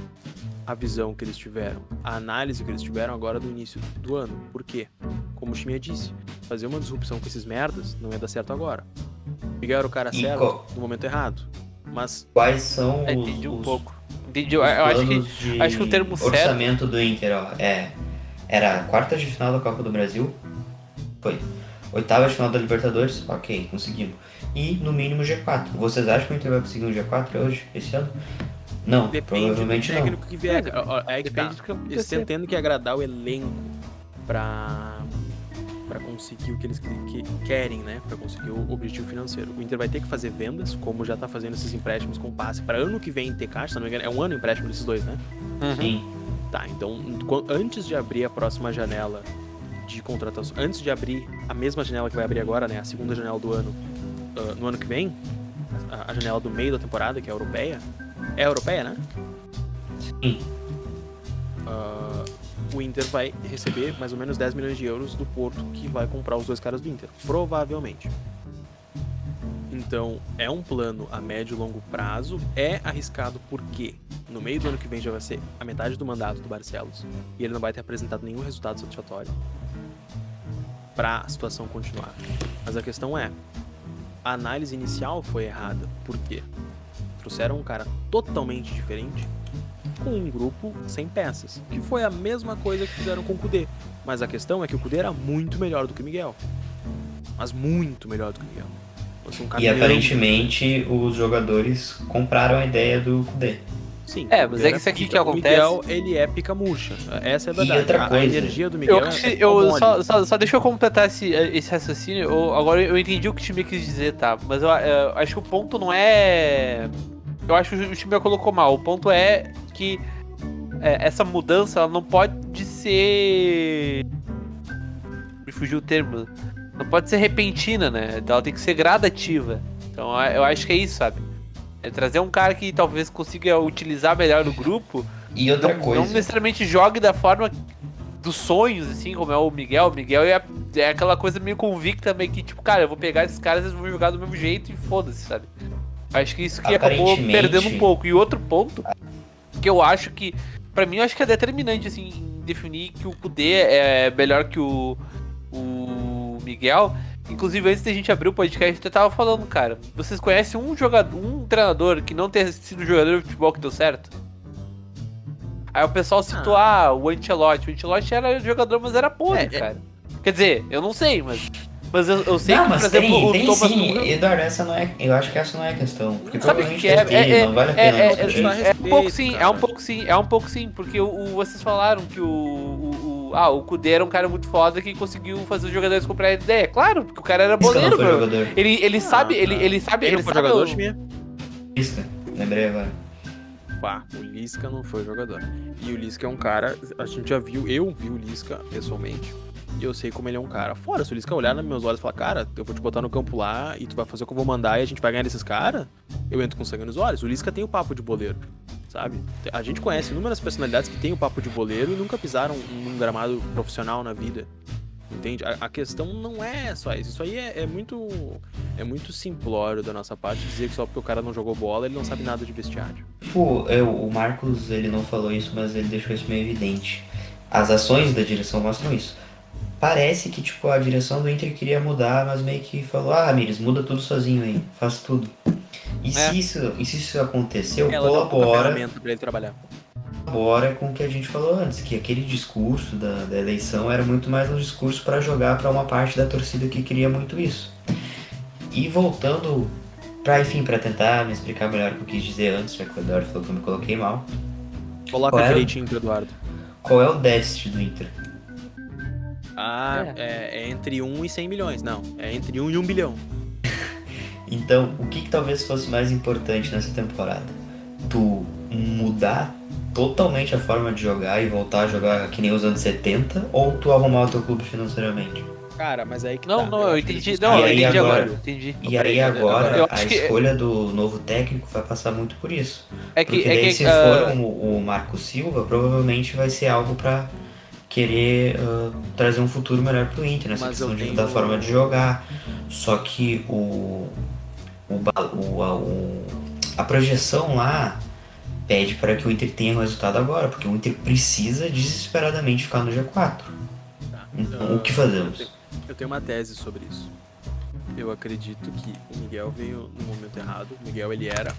a visão que eles tiveram, a análise que eles tiveram agora do início do ano. Por quê? Como o Chimia disse, fazer uma disrupção com esses merdas não ia dar certo agora. Miguel era o cara certo no momento errado. Mas. Quais são é, os. Entendi um os, pouco. Entendi. Eu acho que, acho que o termo certo. orçamento do Inter, ó, é. Era quarta de final da Copa do Brasil. Foi. Oitava de final da Libertadores. Ok, conseguimos. E no mínimo G4. Vocês acham que o Inter vai conseguir um G4 hoje, esse ano? Não, Depende provavelmente do técnico não. que vier. É, é que tá. Eles estão tendo que agradar o elenco pra, pra conseguir o que eles que, querem, né? Pra conseguir o objetivo financeiro. O Inter vai ter que fazer vendas, como já tá fazendo esses empréstimos com passe. Pra ano que vem ter caixa, se não me engano, é um ano empréstimo desses dois, né? Uhum. Sim. Tá, então antes de abrir a próxima janela de contratação, antes de abrir a mesma janela que vai abrir agora, né? A segunda janela do ano, uh, no ano que vem, a, a janela do meio da temporada, que é a europeia, é europeia, né? Sim. Uh, o Inter vai receber mais ou menos 10 milhões de euros do Porto que vai comprar os dois caras do Inter. Provavelmente. Então, é um plano a médio e longo prazo. É arriscado porque no meio do ano que vem já vai ser a metade do mandato do Barcelos e ele não vai ter apresentado nenhum resultado satisfatório para a situação continuar. Mas a questão é, a análise inicial foi errada. Por quê? trouxeram um cara totalmente diferente com um grupo sem peças, que foi a mesma coisa que fizeram com o Kudê. Mas a questão é que o Kudê era muito melhor do que o Miguel. Mas muito melhor do que o Miguel. Um e aparentemente os jogadores compraram a ideia do Kudê. Sim. É, mas é que isso aqui que acontece. O Miguel, ele é pica-murcha. Essa é a verdade. E outra coisa, a energia do Miguel eu, é, eu só, só, só, deixa eu completar esse, esse raciocínio. Eu, agora eu entendi o que o time quis dizer, tá? Mas eu, eu acho que o ponto não é eu acho que o time colocou mal. O ponto é que é, essa mudança ela não pode ser. Me fugiu o termo. Não pode ser repentina, né? Ela tem que ser gradativa. Então eu acho que é isso, sabe? É trazer um cara que talvez consiga utilizar melhor o grupo. E outra não, coisa. Não necessariamente jogue da forma dos sonhos, assim, como é o Miguel. O Miguel é, é aquela coisa meio convicta, meio que, tipo, cara, eu vou pegar esses caras e vou jogar do mesmo jeito e foda-se, sabe? Acho que isso que acabou perdendo um pouco. E outro ponto que eu acho que, para mim, eu acho que é determinante assim em definir que o Kudê é melhor que o, o Miguel. Inclusive, antes da gente abrir o podcast, eu tava falando, cara, vocês conhecem um jogador, um treinador que não tenha sido jogador de futebol que deu certo? Aí o pessoal citou, ah, ah o Ancelotti. O Ancelotti era jogador, mas era podre, é, é cara. É... Quer dizer, eu não sei, mas mas eu, eu sei não, que, por exemplo, tem, o tem Thomas sim. Tuchel... Eduardo, essa não é. Eu acho que essa não é a questão. Porque Sabe o que é? É, é, vale é, é, é, é, um pouco sim, é um pouco sim, é um pouco sim, porque o, o vocês falaram que o, o. Ah, o Kudê era um cara muito foda que conseguiu fazer os jogadores comprar ideia. Claro, porque o cara era boleiro, meu. Ele, ele sabe, ele, ele sabe. Ele, ele sabe jogador, o... Lisca, lembrei agora. Pá, o Lisca não foi jogador. E o Lisca é um cara. A gente já viu, eu vi o Lisca pessoalmente. E eu sei como ele é um cara. Fora, se o Lisca olhar nos meus olhos e falar, cara, eu vou te botar no campo lá e tu vai fazer o que eu vou mandar e a gente vai ganhar desses caras, eu entro com sangue nos olhos. O Lisca tem o papo de boleiro sabe? A gente conhece inúmeras personalidades que têm o papo de boleiro e nunca pisaram num gramado profissional na vida. Entende? A, a questão não é só isso. Isso aí é, é, muito é muito simplório da nossa parte dizer que só porque o cara não jogou bola ele não sabe nada de vestiário. Eu, o Marcos ele não falou isso, mas ele deixou isso meio evidente. As ações da direção mostram isso. Parece que tipo a direção do Inter queria mudar, mas meio que falou: "Ah, Mires, muda tudo sozinho aí, faz tudo". E, é. se, isso, e se isso aconteceu, Ela colabora. Pra ele trabalhar. Colabora com o que a gente falou antes, que aquele discurso da, da eleição era muito mais um discurso para jogar para uma parte da torcida que queria muito isso. E voltando para enfim, para tentar me explicar melhor o que eu quis dizer antes, já que o Eduardo falou que eu me coloquei mal. Coloca é direitinho pro Eduardo. Qual é o déficit do Inter? Ah, é. É, é entre 1 e 100 milhões. Não, é entre 1 e 1 bilhão. Então, o que, que talvez fosse mais importante nessa temporada? Tu mudar totalmente a forma de jogar e voltar a jogar que nem os anos 70 ou tu arrumar o teu clube financeiramente? Cara, mas aí que Não, tá. não, eu entendi. Não, eu entendi agora. agora. Entendi. E aí agora a escolha que... do novo técnico vai passar muito por isso. É que, Porque é daí, que, se uh... for o, o Marco Silva, provavelmente vai ser algo para querer uh, trazer um futuro melhor pro Inter, nessa Mas questão de, da forma de jogar. Só que o, o, o, o, a projeção lá pede para que o Inter tenha um resultado agora, porque o Inter precisa desesperadamente ficar no G4. Tá. Então, uh, o que fazemos? Eu tenho uma tese sobre isso. Eu acredito que o Miguel veio no momento errado. O Miguel ele era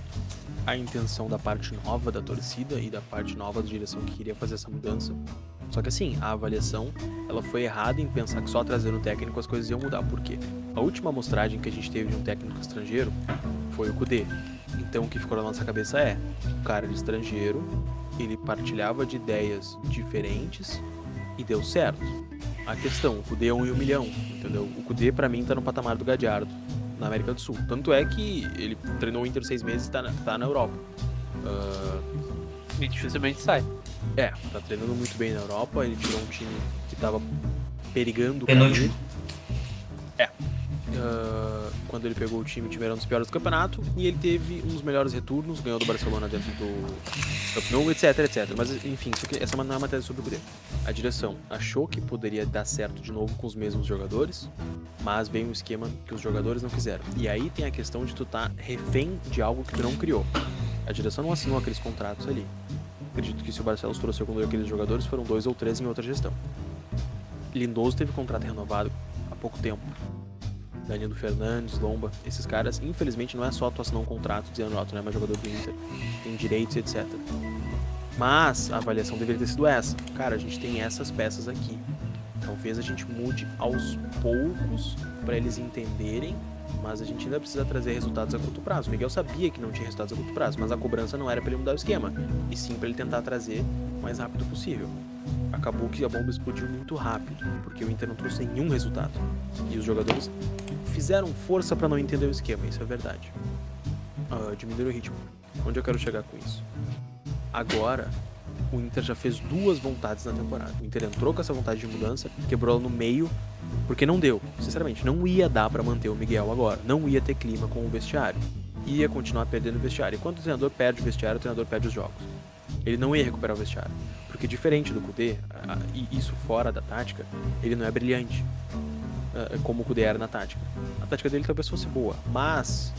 a intenção da parte nova da torcida e da parte nova da direção que queria fazer essa mudança. Só que assim, a avaliação ela foi errada em pensar que só trazendo o técnico as coisas iam mudar. Por quê? A última amostragem que a gente teve de um técnico estrangeiro foi o Kudê. Então o que ficou na nossa cabeça é, o cara de estrangeiro, ele partilhava de ideias diferentes e deu certo. A questão, o Kudê é um e um milhão, entendeu? O Kudê para mim tá no patamar do Gadiardo na América do Sul. Tanto é que ele treinou o Inter seis meses e tá na, tá na Europa. Uh, e dificilmente sai. É, tá treinando muito bem na Europa. Ele tirou um time que tava perigando. Penúltimo. É. Uh, quando ele pegou o time, era um dos piores do campeonato. E ele teve um dos melhores retornos, ganhou do Barcelona dentro do Camp etc, etc. Mas enfim, essa não é uma matéria sobre o poder. A direção achou que poderia dar certo de novo com os mesmos jogadores, mas veio um esquema que os jogadores não quiseram. E aí tem a questão de tu tá refém de algo que tu não criou. A direção não assinou aqueles contratos ali. Acredito que se o Barcelos trouxe algum daqueles jogadores, foram dois ou três em outra gestão. Lindoso teve contrato renovado há pouco tempo. Danilo Fernandes, Lomba, esses caras, infelizmente, não é só tu assinar um contrato tu não é mais jogador do Inter, tem direitos, etc. Mas a avaliação deveria ter sido essa. Cara, a gente tem essas peças aqui. Talvez a gente mude aos poucos para eles entenderem mas a gente ainda precisa trazer resultados a curto prazo. O Miguel sabia que não tinha resultados a curto prazo, mas a cobrança não era para ele mudar o esquema, e sim para ele tentar trazer o mais rápido possível. Acabou que a bomba explodiu muito rápido, porque o Inter não trouxe nenhum resultado. E os jogadores fizeram força para não entender o esquema, isso é verdade. Uh, diminuir o ritmo. Onde eu quero chegar com isso? Agora, o Inter já fez duas vontades na temporada. O Inter entrou com essa vontade de mudança, quebrou ela no meio, porque não deu. Sinceramente, não ia dar para manter o Miguel agora. Não ia ter clima com o vestiário. Ia continuar perdendo o vestiário. E quando o treinador perde o vestiário, o treinador perde os jogos. Ele não ia recuperar o vestiário. Porque diferente do Kudê, e isso fora da tática, ele não é brilhante. Como o Kudê era na tática. A tática dele talvez fosse boa, mas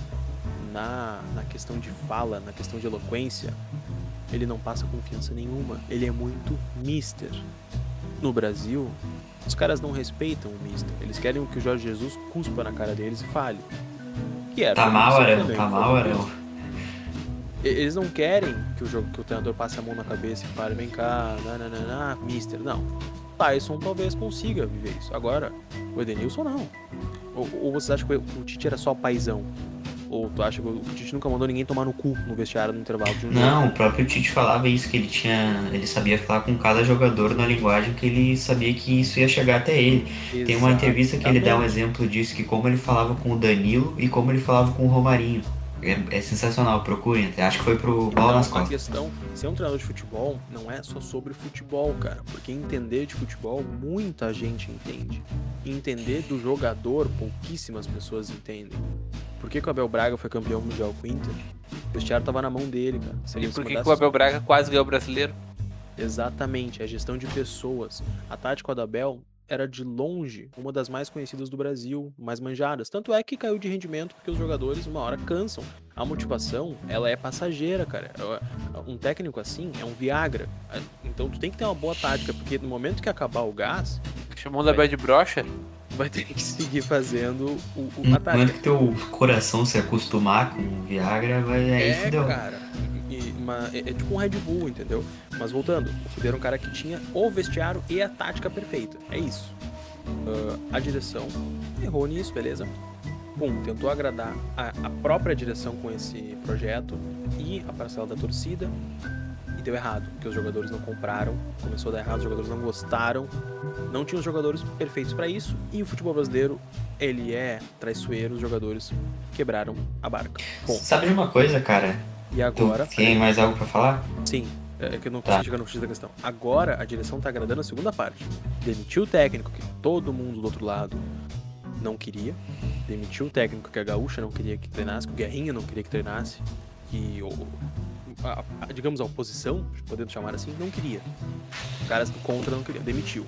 na, na questão de fala, na questão de eloquência, ele não passa confiança nenhuma. Ele é muito mister. No Brasil, os caras não respeitam o mister. Eles querem que o Jorge Jesus cuspa na cara deles e fale. Que era, tá mal, Arão. Tá mal, Arão. Eles não querem que o, jogo, que o treinador passe a mão na cabeça e fale, vem cá, nananana, mister. Não. Tyson talvez consiga viver isso. Agora, o Edenilson não. Ou, ou vocês acham que o Tite era só paizão? Ou tu acha que o Tite nunca mandou ninguém tomar no cu no vestiário no intervalo de um Não, jogo? o próprio Tite falava isso, que ele tinha. Ele sabia falar com cada jogador na linguagem que ele sabia que isso ia chegar até ele. Tem uma entrevista que ele dá um exemplo disso, que como ele falava com o Danilo e como ele falava com o Romarinho. É, é, sensacional, procurem. Acho que foi pro bola nas costas. A questão, ser um treinador de futebol não é só sobre futebol, cara. Porque entender de futebol, muita gente entende. Entender do jogador, pouquíssimas pessoas entendem. Por que, que o Abel Braga foi campeão mundial com o Inter? O vestiário tava na mão dele, cara. Seria e por que, que o Abel Braga quase ganhou o brasileiro? Exatamente, a gestão de pessoas. A tática do Abel era de longe uma das mais conhecidas do Brasil, mais manjadas. Tanto é que caiu de rendimento porque os jogadores uma hora cansam. A motivação, ela é passageira, cara. Um técnico assim é um Viagra. Então tu tem que ter uma boa tática, porque no momento que acabar o gás. Chamou da bad brocha? Vai ter que seguir fazendo o, o no momento que teu coração se acostumar com o Viagra, vai. Aí é, deu. cara. Uma, é, é, tipo um Red Bull, entendeu? Mas voltando, o Fuder era um cara que tinha o vestiário e a tática perfeita. É isso. Uh, a direção errou nisso, beleza? Bom, tentou agradar a, a, própria direção com esse projeto e a parcela da torcida e deu errado, porque os jogadores não compraram, começou a dar errado, os jogadores não gostaram, não tinha os jogadores perfeitos para isso e o futebol brasileiro ele é traiçoeiro, os jogadores quebraram a barca. Bom, Sabe de uma coisa, cara? E agora. Tu tem mais algo para falar? Sim. É, é que eu não consigo tá. chegar no X da questão. Agora a direção tá agradando a segunda parte. Demitiu o técnico, que todo mundo do outro lado não queria. Demitiu o técnico que a Gaúcha não queria que treinasse, que o Guerrinha não queria que treinasse. Que o, a, a, digamos a oposição, podemos chamar assim, não queria. Os caras do contra não queriam. Demitiu.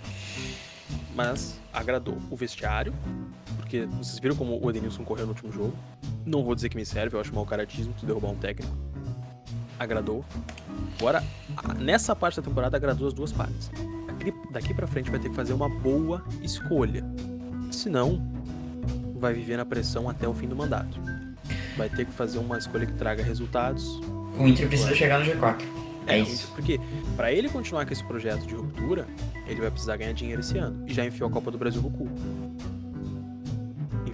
Mas agradou o vestiário, porque vocês viram como o Edenilson correu no último jogo. Não vou dizer que me serve, eu acho mau caratismo tu derrubar um técnico agradou. Agora, nessa parte da temporada, agradou as duas partes. Daqui, daqui pra frente vai ter que fazer uma boa escolha. Senão, vai viver na pressão até o fim do mandato. Vai ter que fazer uma escolha que traga resultados. O Inter precisa chegar no G4. É, é isso. Porque para ele continuar com esse projeto de ruptura, ele vai precisar ganhar dinheiro esse ano. E já enfiou a Copa do Brasil no cu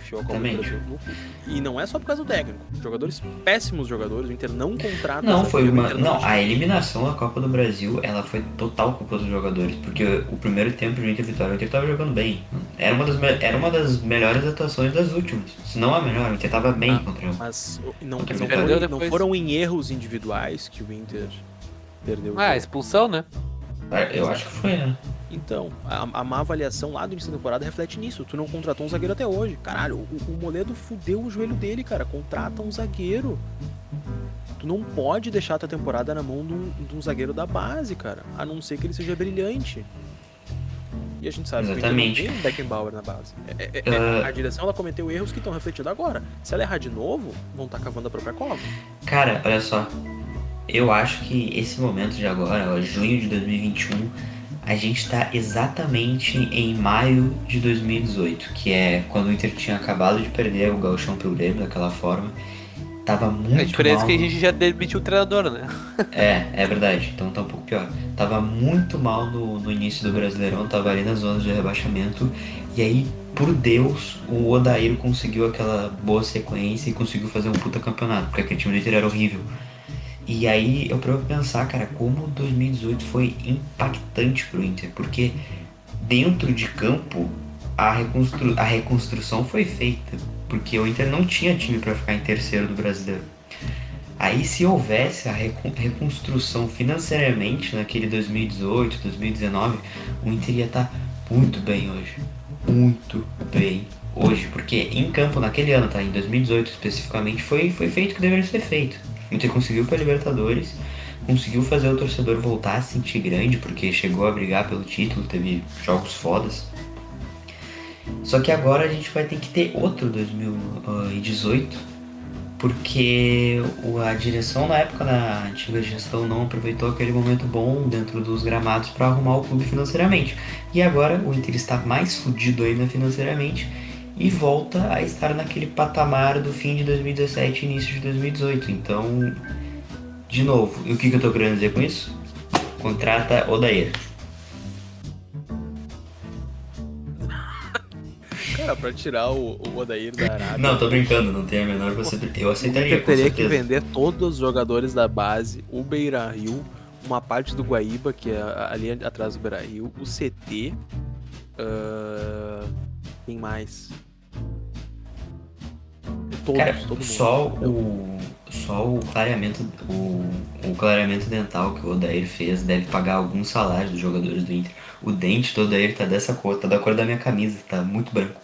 enfiou a Copa Também. do Brasil no cu. E não é só por causa do técnico. Jogadores, péssimos jogadores, o Inter não contrata. Não, foi uma. Não, a eliminação da Copa do Brasil, ela foi total culpa dos jogadores. Porque o primeiro tempo do Inter Vitória, o Inter tava jogando bem. Era uma das, era uma das melhores atuações das últimas. Se não a melhor, o Inter tava bem ah, contra o. Mas não, não, foram, não foram em erros individuais que o Inter perdeu. Ah, expulsão, né? Eu acho que foi, né? Então, a, a, má avaliação lá do início da temporada reflete nisso. Tu não contratou um zagueiro até hoje. Caralho, o, o Moledo fudeu o joelho dele, cara. Contrata um zagueiro. Tu não pode deixar a tua temporada na mão de um, de um zagueiro da base, cara. A não ser que ele seja brilhante. E a gente sabe Exatamente. que tem um Beckenbauer na base. É, é, é, uh... A direção ela cometeu erros que estão refletindo agora. Se ela errar de novo, vão estar tá cavando a própria cova. Cara, olha só. Eu acho que esse momento de agora, ó, junho de 2021 a gente está exatamente em maio de 2018, que é quando o Inter tinha acabado de perder o Gauchão pelo Grêmio daquela forma. Tava muito A diferença mal. é que a gente já demitiu o treinador, né? é, é verdade. Então tá um pouco pior. Tava muito mal no, no início do Brasileirão, tava ali nas zonas de rebaixamento. E aí, por Deus, o Odair conseguiu aquela boa sequência e conseguiu fazer um puta campeonato, porque aquele time do Inter era horrível. E aí eu provo pensar, cara, como 2018 foi impactante pro Inter, porque dentro de campo a, reconstru a reconstrução foi feita, porque o Inter não tinha time para ficar em terceiro do brasileiro. Aí se houvesse a reconstrução financeiramente naquele 2018, 2019, o Inter ia estar tá muito bem hoje. Muito bem hoje, porque em campo naquele ano, tá? Em 2018 especificamente, foi, foi feito o que deveria ser feito o Inter conseguiu para Libertadores, conseguiu fazer o torcedor voltar a se sentir grande, porque chegou a brigar pelo título, teve jogos fodas. Só que agora a gente vai ter que ter outro 2018, porque a direção na época da antiga gestão não aproveitou aquele momento bom dentro dos gramados para arrumar o clube financeiramente. E agora o Inter está mais fudido ainda financeiramente e volta a estar naquele patamar do fim de 2017 e início de 2018. Então, de novo, e o que, que eu tô querendo dizer com isso? Contrata Odair. Era pra tirar o, o Odair da Arábia. Não, tô brincando, não tem a menor possibilidade. Eu aceitaria. Eu teria que vender todos os jogadores da base, o Beira Rio, uma parte do Guaíba, que é ali atrás do Beira Rio, o CT. Uh, quem mais? Todos, Cara, todo mundo. Só o, só o clareamento, o, o clareamento dental que o Odair fez deve pagar alguns salários dos jogadores do Inter. O dente do Odair tá dessa cor, tá da cor da minha camisa, tá muito branco.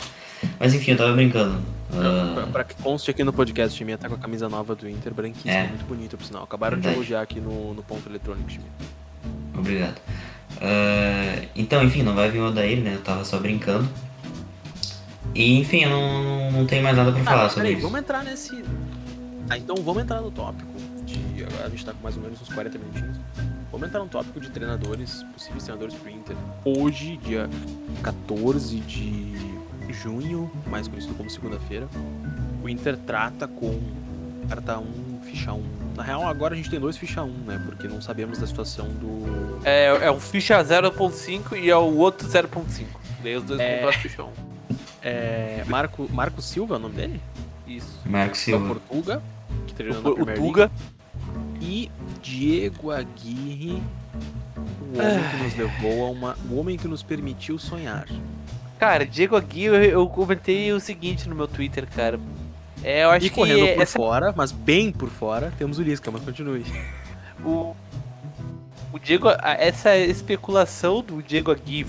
Mas enfim, eu tava brincando. Uh... Pra, pra, que conste aqui no podcast, Chimia tá com a camisa nova do Inter, branquíssima, é. muito bonita, por sinal. Acabaram Verdade. de elogiar aqui no, no ponto eletrônico, Chimia. Obrigado. Uh, então, enfim, não vai vir o Odair, né? Eu tava só brincando. E, enfim, eu não, não tenho mais nada pra ah, falar sobre isso. Vamos entrar nesse. Ah, então vamos entrar no tópico. De... Agora a gente tá com mais ou menos uns 40 minutinhos. Vamos entrar no tópico de treinadores, possíveis treinadores pro Inter. Hoje, dia 14 de junho, mais conhecido como segunda-feira, o Inter trata com carta 1, ficha 1. Na real, agora a gente tem dois ficha 1, né? Porque não sabemos da situação do. É, é um ficha 0.5 e é o outro 0.5. Daí os dois é... ficha 1. É, Marco, Marco Silva é o nome dele? Isso. Marco Silva. O Portuga, que treinou o, na o Tuga. E Diego Aguirre, o homem que nos levou a uma. O homem que nos permitiu sonhar. Cara, Diego Aguirre, eu comentei o seguinte no meu Twitter, cara. É, eu acho e que correndo por essa... fora, mas bem por fora, temos o Lisca, mas continue. O, o Diego, essa especulação do Diego Aguirre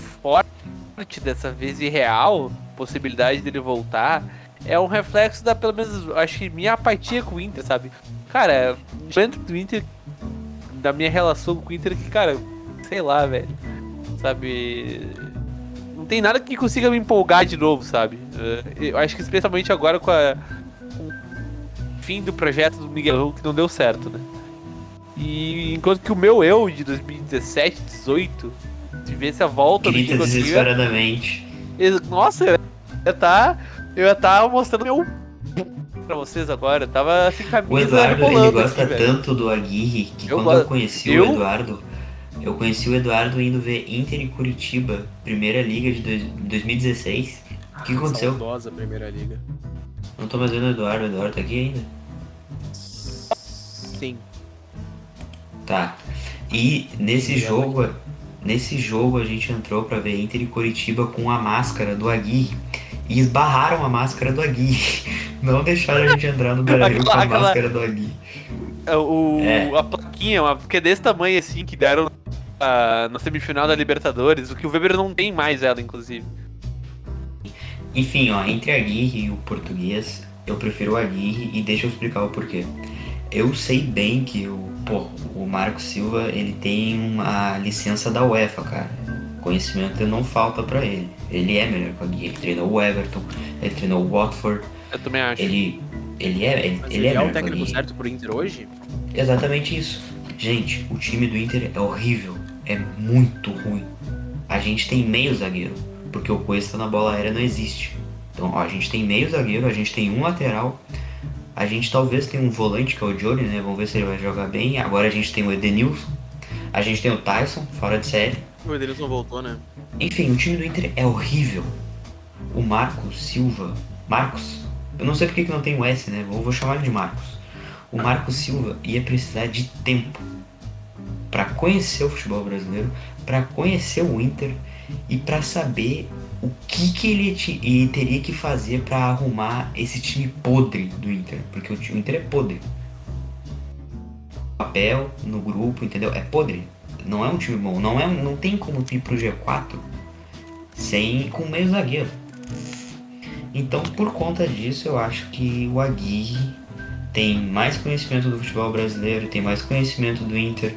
forte dessa vez irreal, possibilidade dele voltar, é um reflexo da, pelo menos, acho que minha apatia com o Inter, sabe? Cara, dentro do Inter, da minha relação com o Inter, que, cara, sei lá, velho, sabe? Não tem nada que consiga me empolgar de novo, sabe? É, eu acho que especialmente agora com, a, com o fim do projeto do Miguelão, que não deu certo, né? E enquanto que o meu eu de 2017, 18, de ver se a volta Grita do desesperadamente. Nossa, eu ia tá, eu ia tá mostrando meu pra vocês agora. Eu tava assim, camisa O Eduardo, ele gosta aqui, tanto do Aguirre que eu quando eu conheci eu... o Eduardo, eu conheci o Eduardo indo ver Inter e Curitiba, Primeira Liga de 2016. O que aconteceu? Saudosa Primeira Liga. Não tô mais vendo o Eduardo, o Eduardo tá aqui ainda? Sim. Tá. E nesse jogo, Nesse jogo a gente entrou para ver Inter e Curitiba com a máscara do Aguirre e esbarraram a máscara do Aguirre. Não deixaram a gente entrar no Brasil com a máscara do Aguirre. É, o, é. A plaquinha, porque é desse tamanho assim que deram uh, na semifinal da Libertadores, o que o Weber não tem mais ela, inclusive. Enfim, ó, entre a Aguirre e o português, eu prefiro o Aguirre e deixa eu explicar o porquê. Eu sei bem que o pô, o Marco Silva, ele tem uma licença da UEFA, cara. Conhecimento não falta para ele. Ele é melhor que alguém. Ele treinou o Everton, ele treinou o Watford. Eu também acho. Ele, ele é, ele, ele, ele é, é o técnico certo pro Inter hoje? Exatamente isso. Gente, o time do Inter é horrível. É muito ruim. A gente tem meio zagueiro, porque o Cuesta na bola aérea não existe. Então, ó, a gente tem meio zagueiro, a gente tem um lateral, a gente talvez tenha um volante que é o Johnny, né? Vamos ver se ele vai jogar bem. Agora a gente tem o Edenilson. A gente tem o Tyson, fora de série. O Edenilson voltou, né? Enfim, o time do Inter é horrível. O Marcos Silva. Marcos? Eu não sei porque que não tem o S, né? Vou, vou chamar ele de Marcos. O Marcos Silva ia precisar de tempo para conhecer o futebol brasileiro, para conhecer o Inter e para saber o que, que ele, te, ele teria que fazer para arrumar esse time podre do Inter, porque o, o Inter é podre. Papel no grupo, entendeu? É podre. Não é um time bom. Não, é, não tem como ir pro G4 sem com meio zagueiro. Então, por conta disso, eu acho que o Aguirre tem mais conhecimento do futebol brasileiro, tem mais conhecimento do Inter,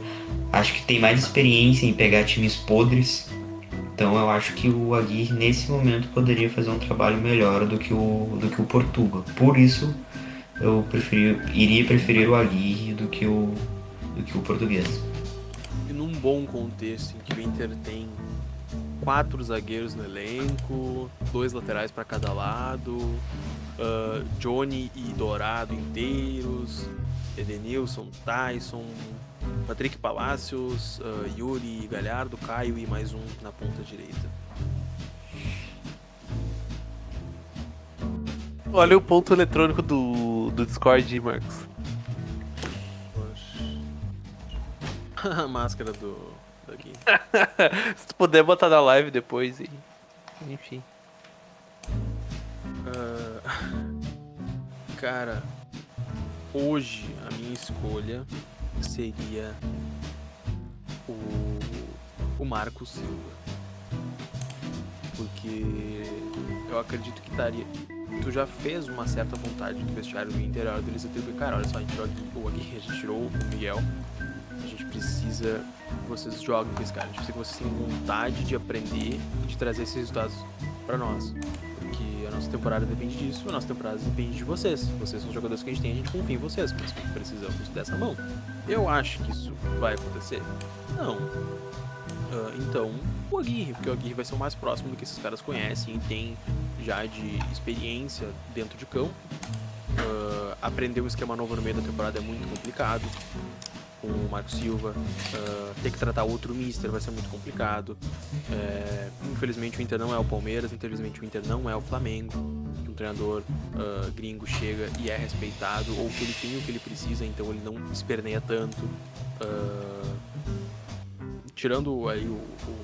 acho que tem mais experiência em pegar times podres então eu acho que o Aguirre nesse momento poderia fazer um trabalho melhor do que o, do que o Portugal. Por isso eu preferi, iria preferir o Aguirre do que o, do que o português. E num bom contexto em que o Inter tem quatro zagueiros no elenco, dois laterais para cada lado, uh, Johnny e Dourado inteiros, Edenilson, Tyson, Patrick Palacios, uh, Yuri Galhardo, Caio e mais um na ponta direita. Olha o ponto eletrônico do, do Discord, Marcos. A máscara do. Daqui. Se tu puder botar na live depois, e... enfim. Uh, cara, hoje a minha escolha seria o, o Marco Silva. Porque eu acredito que daria. Tu já fez uma certa vontade do vestiário do Inter, a hora deles atribuir, cara, olha só, a gente tirou o a gente tirou o Miguel. A gente precisa que vocês joguem com esse cara. A gente precisa que vocês tenham vontade de aprender e de trazer esses resultados para nós. A nossa temporada depende disso, a nossa temporada depende de vocês. Vocês são os jogadores que a gente tem, a gente confia em vocês, mas precisamos dessa mão. Eu acho que isso vai acontecer? Não. Uh, então, o Aguirre, porque o Aguirre vai ser o mais próximo do que esses caras conhecem e tem já de experiência dentro de campo. Uh, aprender um esquema novo no meio da temporada é muito complicado com o Marco Silva, uh, ter que tratar outro Mister vai ser muito complicado. É, infelizmente o Inter não é o Palmeiras, infelizmente o Inter não é o Flamengo. Que um treinador uh, gringo chega e é respeitado, ou que ele tem o que ele precisa, então ele não esperneia tanto. Uh, tirando aí o,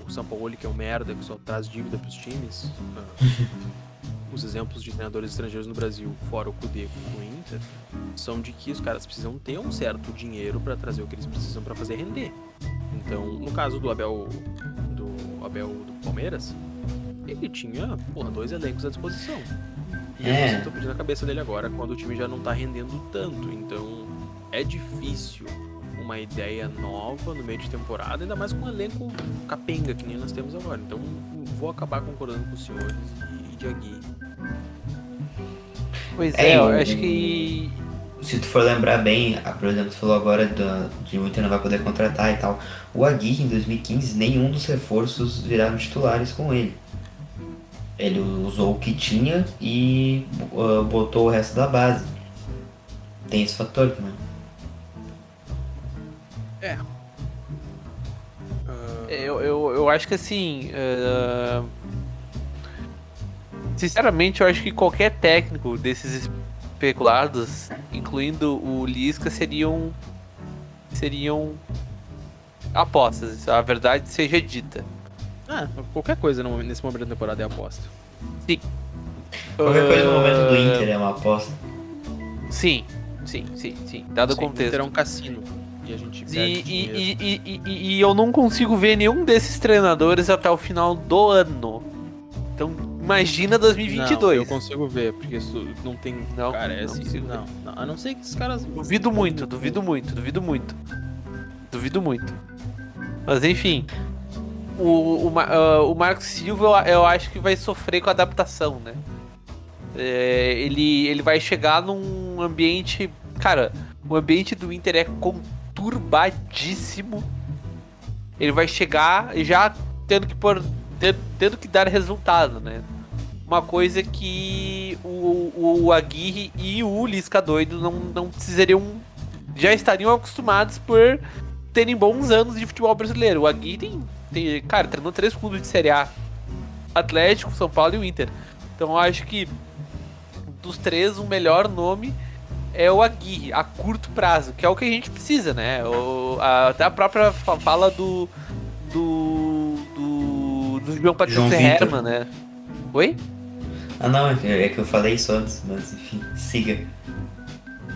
o São Paulo, que é um merda, que só traz dívida pros times. os exemplos de treinadores estrangeiros no Brasil, fora o Kudê com o Inter, são de que os caras precisam ter um certo dinheiro para trazer o que eles precisam para fazer render. Então, no caso do Abel do Abel do Palmeiras, ele tinha, porra, dois elencos à disposição. E é. eu tô pedindo a cabeça dele agora, quando o time já não tá rendendo tanto. Então, é difícil uma ideia nova no meio de temporada, ainda mais com um elenco capenga que nem nós temos agora. Então, vou acabar concordando com os senhores e de Agui. Pois é, é eu acho que. Se tu for lembrar bem, por exemplo, tu falou agora do, de o Inter não vai poder contratar e tal. O Aguirre em 2015, nenhum dos reforços viraram titulares com ele. Ele usou o que tinha e uh, botou o resto da base. Tem esse fator também. É. Uh... Eu, eu, eu acho que assim. Uh Sinceramente, eu acho que qualquer técnico desses especulados, incluindo o Lisca, seriam seriam apostas, a verdade seja dita. Ah, qualquer coisa nesse momento da temporada é aposta. Sim. Qualquer uh... coisa no momento do Inter é uma aposta. Sim, sim, sim, sim. Dado o contexto. Inter é um cassino. E a gente e, e, e, e, e eu não consigo ver nenhum desses treinadores até o final do ano. Então, Imagina 2022. Não, eu consigo ver, porque isso não tem. Não, carece. Não, não, não, A não ser que esses caras. Duvido muito, duvido muito, duvido muito. Duvido muito. Mas enfim. O, o, uh, o Marcos Silva eu, eu, acho que vai sofrer com a adaptação, né? É, ele, ele vai chegar num ambiente. Cara, o ambiente do Inter é conturbadíssimo. Ele vai chegar já tendo que pôr tendo que dar resultado, né? Uma coisa que o, o Aguirre e o Lisca doido não, não precisariam. Já estariam acostumados por terem bons anos de futebol brasileiro. O Aguirre tem, tem cara, treinou três clubes de Série A: Atlético, São Paulo e o Inter. Então eu acho que dos três, o melhor nome é o Aguirre, a curto prazo, que é o que a gente precisa, né? O, a, até a própria fala do. do do João Patrício João Herman, né? Oi? Ah não, é que eu falei isso antes, mas enfim, siga.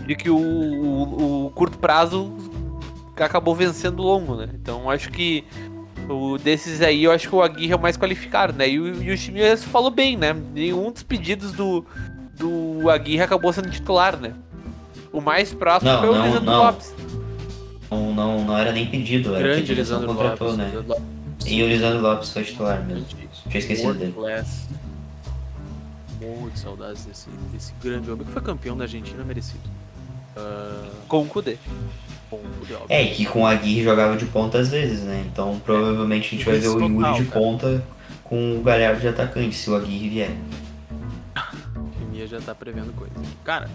De que o, o, o curto prazo acabou vencendo o longo, né? Então acho que o desses aí, eu acho que o Aguirre é o mais qualificado, né? E o, e o time falou bem, né? Nenhum dos pedidos do, do Aguirre acabou sendo titular, né? O mais próximo não, foi o Lisandro não. Lopes. Não, não, não era nem pedido, era Grande pedido Lisandro contratou, Lopes, né? E o Lisandro Lopes foi titular mesmo. Tinha esquecido dele. De saudades desse, desse grande homem que foi campeão da Argentina merecido. Uh... Com o Kudê. Com o Kudê, óbvio. É, e que com a Aguirre jogava de ponta às vezes, né? Então provavelmente a gente vai ver o Yuri de ponta com o Galhardo de atacante, se o Aguirre vier. O Mia já tá prevendo coisa. Cara,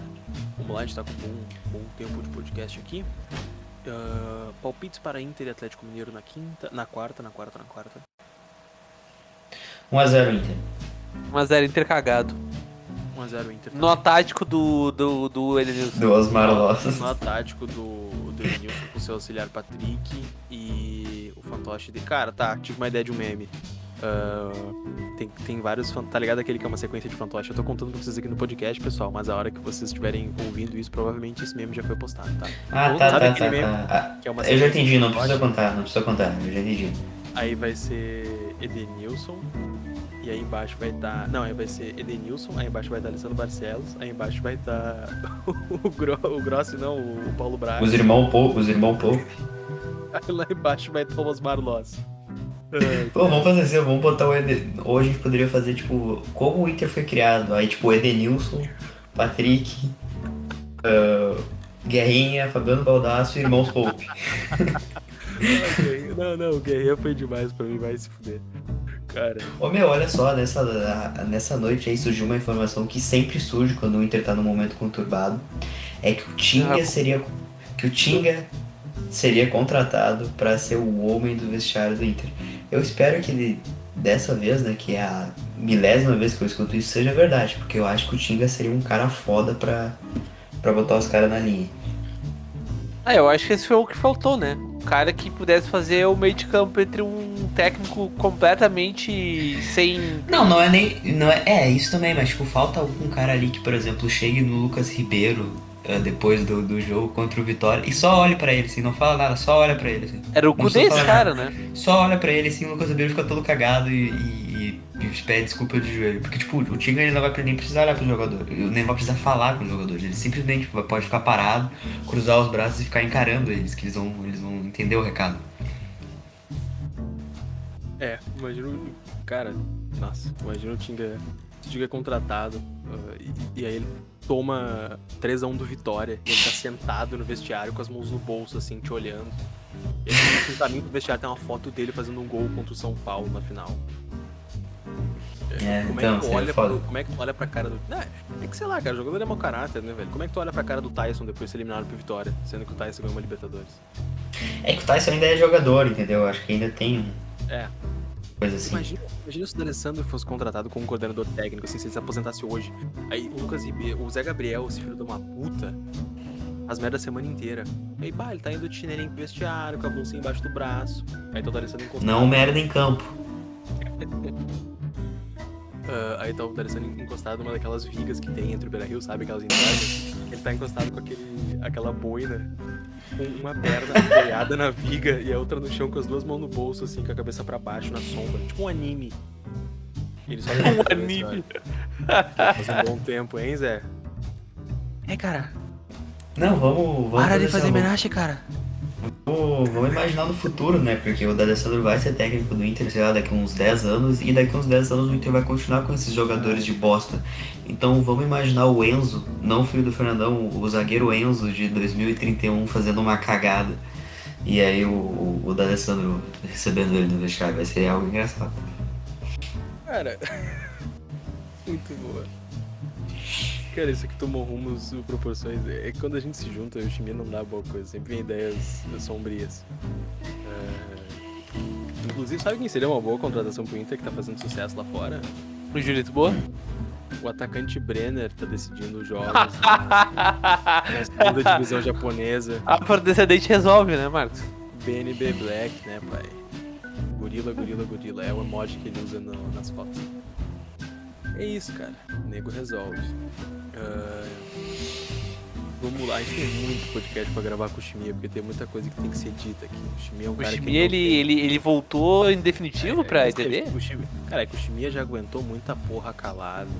vamos lá, a gente tá com um bom tempo de podcast aqui. Uh, palpites para Inter e Atlético Mineiro na quinta, na quarta, na quarta, na quarta. 1x0 Inter. 1x0 Inter cagado. 1x0 Inter. No tático do, do, do Edenilson. Do Osmar Losses. No tático do, do Edenilson com seu auxiliar Patrick e o fantoche de. Cara, tá, tive uma ideia de um meme. Uh, tem, tem vários. Tá ligado aquele que é uma sequência de fantoche? Eu tô contando pra vocês aqui no podcast, pessoal, mas a hora que vocês estiverem ouvindo isso, provavelmente esse meme já foi postado, tá? Ah, tá, tá, tá, tá. Ah, é eu já entendi, não precisa contar, não precisa contar, eu já entendi. Aí vai ser Edenilson, e aí embaixo vai estar. Tá... Não, aí vai ser Edenilson, aí embaixo vai estar tá Alessandro Barcelos, aí embaixo vai estar tá o, Gro... o Grossi, não, o Paulo Braga. Os irmãos Pope, os irmãos Pope. Aí lá embaixo vai estar o Osmar Loss. Pô, vamos fazer assim, vamos botar o Eden... Hoje a gente poderia fazer, tipo, como o Inter foi criado. Aí, tipo, Edenilson, Patrick, uh, Guerrinha, Fabiano Baldasso e Irmãos Pope. não, não, o Guerrinha foi demais pra mim, vai se fuder. Cara. Ô meu, olha só, nessa, nessa noite aí surgiu uma informação que sempre surge quando o Inter tá num momento conturbado. É que o Tinga ah, seria. Que o Tinga seria contratado para ser o homem do vestiário do Inter. Eu espero que ele, dessa vez, né, que é a milésima vez que eu escuto isso, seja verdade, porque eu acho que o Tinga seria um cara foda pra, pra botar os caras na linha. Ah, eu acho que esse foi o que faltou, né? Um cara que pudesse fazer o meio de campo entre um técnico completamente sem. Não, não é nem. Não é, é isso também, mas tipo, falta algum cara ali que, por exemplo, chegue no Lucas Ribeiro uh, depois do, do jogo contra o Vitória e só olhe pra ele, assim, não fala nada, só olha pra ele. Assim. Era o cu desse cara, nada. né? Só olha pra ele, assim, o Lucas Ribeiro fica todo cagado e, e, e pede desculpa de joelho. Porque, tipo, o Tinga ele não vai nem precisar olhar pro jogador, nem vai precisar falar com o jogador. Ele simplesmente pode ficar parado, cruzar os braços e ficar encarando eles, que eles vão, eles vão entender o recado. É, imagina o. Cara, nossa, imagina o Tinga, o Tinga contratado uh, e, e, aí ele toma 3x1 do Vitória e ele tá sentado no vestiário com as mãos no bolso, assim, te olhando. E aí, no caminho do vestiário tem uma foto dele fazendo um gol contra o São Paulo na final. É, como, então, é que tu olha pra, como é que tu olha pra cara do. É, é que sei lá, cara, o jogador é mau caráter, né, velho? Como é que tu olha pra cara do Tyson depois de ser eliminado pro Vitória, sendo que o Tyson ganhou uma Libertadores? É que o Tyson ainda é jogador, entendeu? Acho que ainda tem. É. Coisa assim. Imagina, imagina se o D'Alessandro fosse contratado como coordenador técnico, assim, se ele se aposentasse hoje. Aí o Lucas Ribeiro, o Zé Gabriel, esse filho de uma puta, as merdas a semana inteira. Aí, pá, ele tá indo de chinelinho pro vestiário, com a bolsinha embaixo do braço. Aí tá o D'Alessandro encostado. Não merda em campo. Uh, aí tá o D'Alessandro encostado numa daquelas vigas que tem entre o Beira Rio, sabe? Aquelas entradas. Ele tá encostado com aquele, aquela boina com uma perna apoiada na viga e a outra no chão com as duas mãos no bolso, assim, com a cabeça para baixo, na sombra. Tipo um anime. Ele só um anime. Faz um bom tempo, hein, Zé? É, cara. Não, vamos. vamos Para de fazer homenagem, cara. Vamos imaginar no futuro, né? Porque o D'Alessandro vai ser técnico do Inter, sei lá, daqui uns 10 anos, e daqui uns 10 anos o Inter vai continuar com esses jogadores de bosta. Então vamos imaginar o Enzo, não o filho do Fernandão, o zagueiro Enzo de 2031 fazendo uma cagada. E aí o, o, o D'Alessandro recebendo ele no vestiário, vai ser algo engraçado. Cara, muito boa. Cara, isso aqui tomou rumos proporções. É que quando a gente se junta, o time não dá boa coisa, sempre vem ideias sombrias. É... Inclusive, sabe quem seria uma boa contratação pro Inter que tá fazendo sucesso lá fora? O Julito Boa? O atacante Brenner tá decidindo os jogos na segunda divisão japonesa. A por descendente resolve, né, Marcos? BNB Black, né, pai? Gorila, gorila, gorila. É o emoji que ele usa no, nas fotos. É isso, cara. O nego resolve. Uh, vamos lá, a gente tem muito podcast pra gravar com o Chimia, porque tem muita coisa que tem que ser dita aqui. O Chimia é um o cara Chimia, ele, ele, ele voltou em definitivo é, pra ETV? O Chimia, cara, é que o Chimia já aguentou muita porra calado.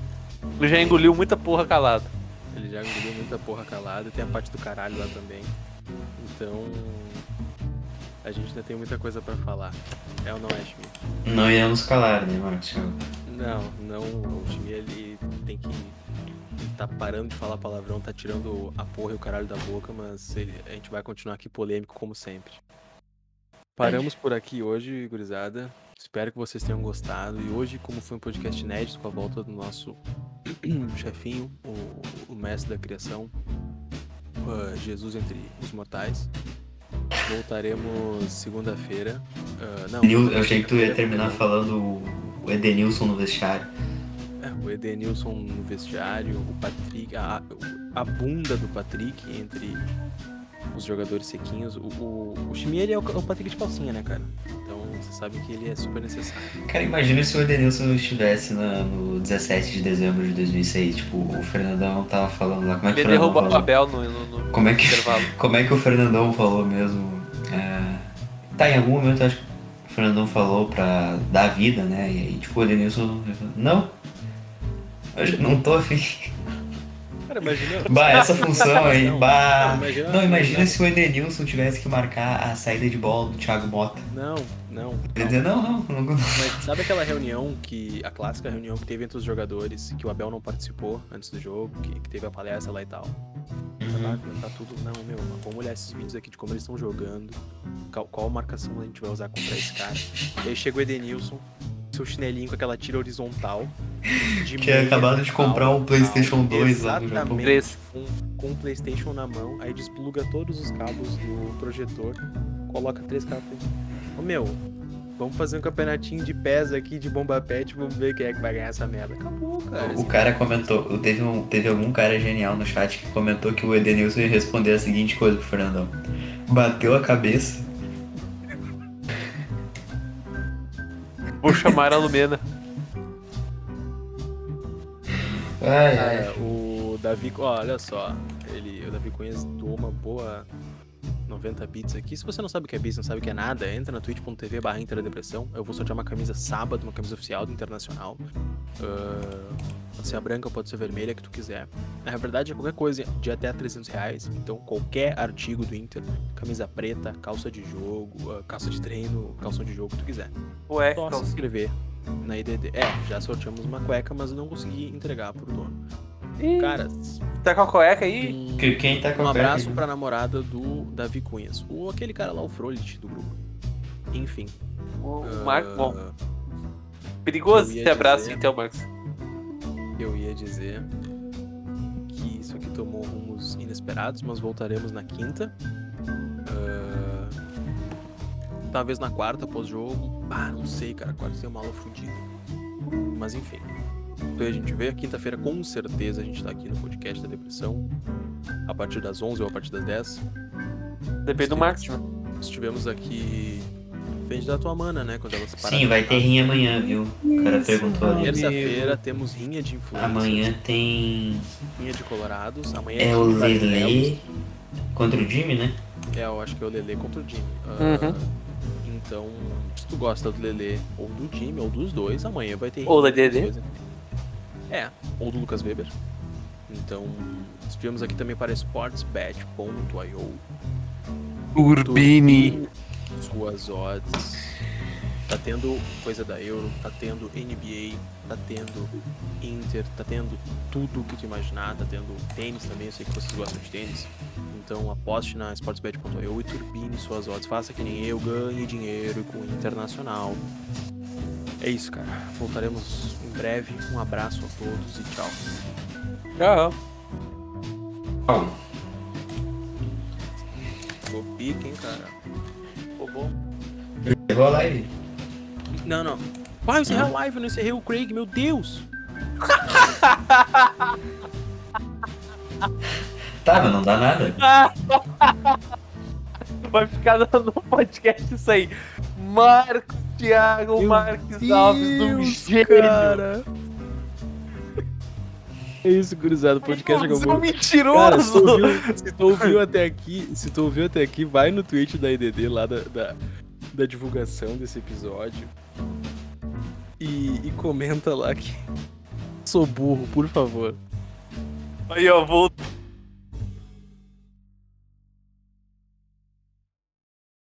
Ele já engoliu muita porra calado. Ele já engoliu muita porra calado, tem a parte do caralho lá também. Então, a gente ainda tem muita coisa para falar. É ou não é, Chimia? Não íamos calar, né, Marcos? Não, não. O Chimia, ele tem que tá parando de falar palavrão, tá tirando a porra e o caralho da boca, mas ele, a gente vai continuar aqui polêmico como sempre. Paramos por aqui hoje, gurizada. Espero que vocês tenham gostado. E hoje, como foi um podcast inédito com a volta do nosso chefinho, o, o, mestre da criação, uh, Jesus entre os mortais. Voltaremos segunda-feira. Uh, não. eu achei que tu ia terminar falando o Edenilson no vestiário. É, o Edenilson no vestiário, o Patrick, a, a bunda do Patrick entre os jogadores sequinhos. O, o, o ele é o, o Patrick de calcinha, né, cara? Então você sabe que ele é super necessário. Cara, imagina se o Edenilson estivesse na, no 17 de dezembro de 2006. Tipo, o Fernandão tava falando lá. Como é que ele derrubou o Abel no, no, no, como é que, intervalo. Como é que o Fernandão falou mesmo? É... Tá, em algum momento acho que Fernandão falou pra dar vida, né? E aí, tipo, o Edenilson. Não, eu não tô afim. Cara, imagina. Bah, essa função aí, não, bah. Não, imagina, não, imagina se o Edenilson tivesse que marcar a saída de bola do Thiago Mota. Não, não. Quer dizer, não, não, não. Mas sabe aquela reunião que. A clássica reunião que teve entre os jogadores, que o Abel não participou antes do jogo, que, que teve a palestra lá e tal. Uhum. Tá, tá tudo. Não, meu, vamos olhar esses vídeos aqui de como eles estão jogando. Qual, qual marcação a gente vai usar contra esse cara. E aí chega o Edenilson, seu chinelinho com aquela tira horizontal. Que tinha acabado de comprar um PlayStation 2 lá no Japão. Com, com um PlayStation na mão, aí despluga todos os cabos do projetor, coloca três cabos. Ô meu, vamos fazer um campeonatinho de pés aqui de bomba pet, vamos ver quem é que vai ganhar essa merda. Acabou, cara. O cara comentou, teve, um, teve algum cara genial no chat que comentou que o Edenilson ia responder a seguinte coisa pro Fernandão. Bateu a cabeça Vou chamar a Lumena. Ai, ai. o Davi, ó, olha só, ele, o Davi Cunha doou uma boa 90 bits aqui. Se você não sabe o que é bits, não sabe o que é nada, entra na twitch.tv barra. Eu vou sortear uma camisa sábado, uma camisa oficial do Internacional. Uh, pode ser a branca, pode ser a vermelha, que tu quiser. Na verdade, é qualquer coisa de até 300 reais. Então, qualquer artigo do Inter, camisa preta, calça de jogo, uh, calça de treino, calção de jogo, que tu quiser. Ué, Só se inscrever na IDD. É, já sorteamos uma cueca, mas não consegui entregar pro dono. Ih, Cara, tá com a cueca aí? Um, Quem tá com a Um abraço pra namorada do Davi Cunhas. O, aquele cara lá, o Frolit do grupo. Enfim. O uh, Marco, bom. Perigoso esse abraço dizer, então, Marcos. Eu ia dizer que isso aqui tomou rumos inesperados, mas voltaremos na quinta. Uh, talvez na quarta, pós-jogo. Ah, não sei, cara. Quarta tem uma aula fodida. Mas enfim. Então a gente vê, quinta-feira com certeza a gente tá aqui no podcast da depressão. A partir das 11 ou a partir das 10. Depende do né? Estivemos aqui. Depende da tua mana, né? Quando elas Sim, vai ter rinha amanhã, viu? O cara perguntou ali. Terça-feira temos rinha de influência. Amanhã tem. Rinha de Colorados. Amanhã é, é o Lele contra o Jimmy, né? É, eu acho que é o Lele contra o Jimmy. Uh, uhum. Então, se tu gosta do Lele ou do Jimmy, ou dos dois, amanhã vai ter. Ou da Lele. É, ou do Lucas Weber. Então, estivemos aqui também para sportsbet.io. Urbini. Suas odds. Tá tendo coisa da Euro, tá tendo NBA, tá tendo Inter, tá tendo tudo que tu imaginar, tá tendo tênis também, eu sei que vocês gostam de tênis. Então aposte na sportsbet.io e turbine suas odds. Faça que nem eu, ganhe dinheiro com o Internacional. É isso, cara. Voltaremos em breve. Um abraço a todos e tchau. Tchau. Tchau. Ficou pique, hein, cara. Ficou bom. Encerrou a live? Não, não. Pai, eu encerrei a live, eu não encerrei o Craig, meu Deus! tá, mas não dá nada. Vai ficar no podcast isso aí. Marcos Thiago Meu Marques Deus, Alves do gênio. Cara. É isso, gurizada. O podcast é muito... mentiroso! Cara, se, tu ouviu, se tu ouviu até aqui, se tu ouviu até aqui, vai no tweet da IDD lá da, da, da divulgação desse episódio e, e comenta lá que sou burro, por favor. Aí, ó, vou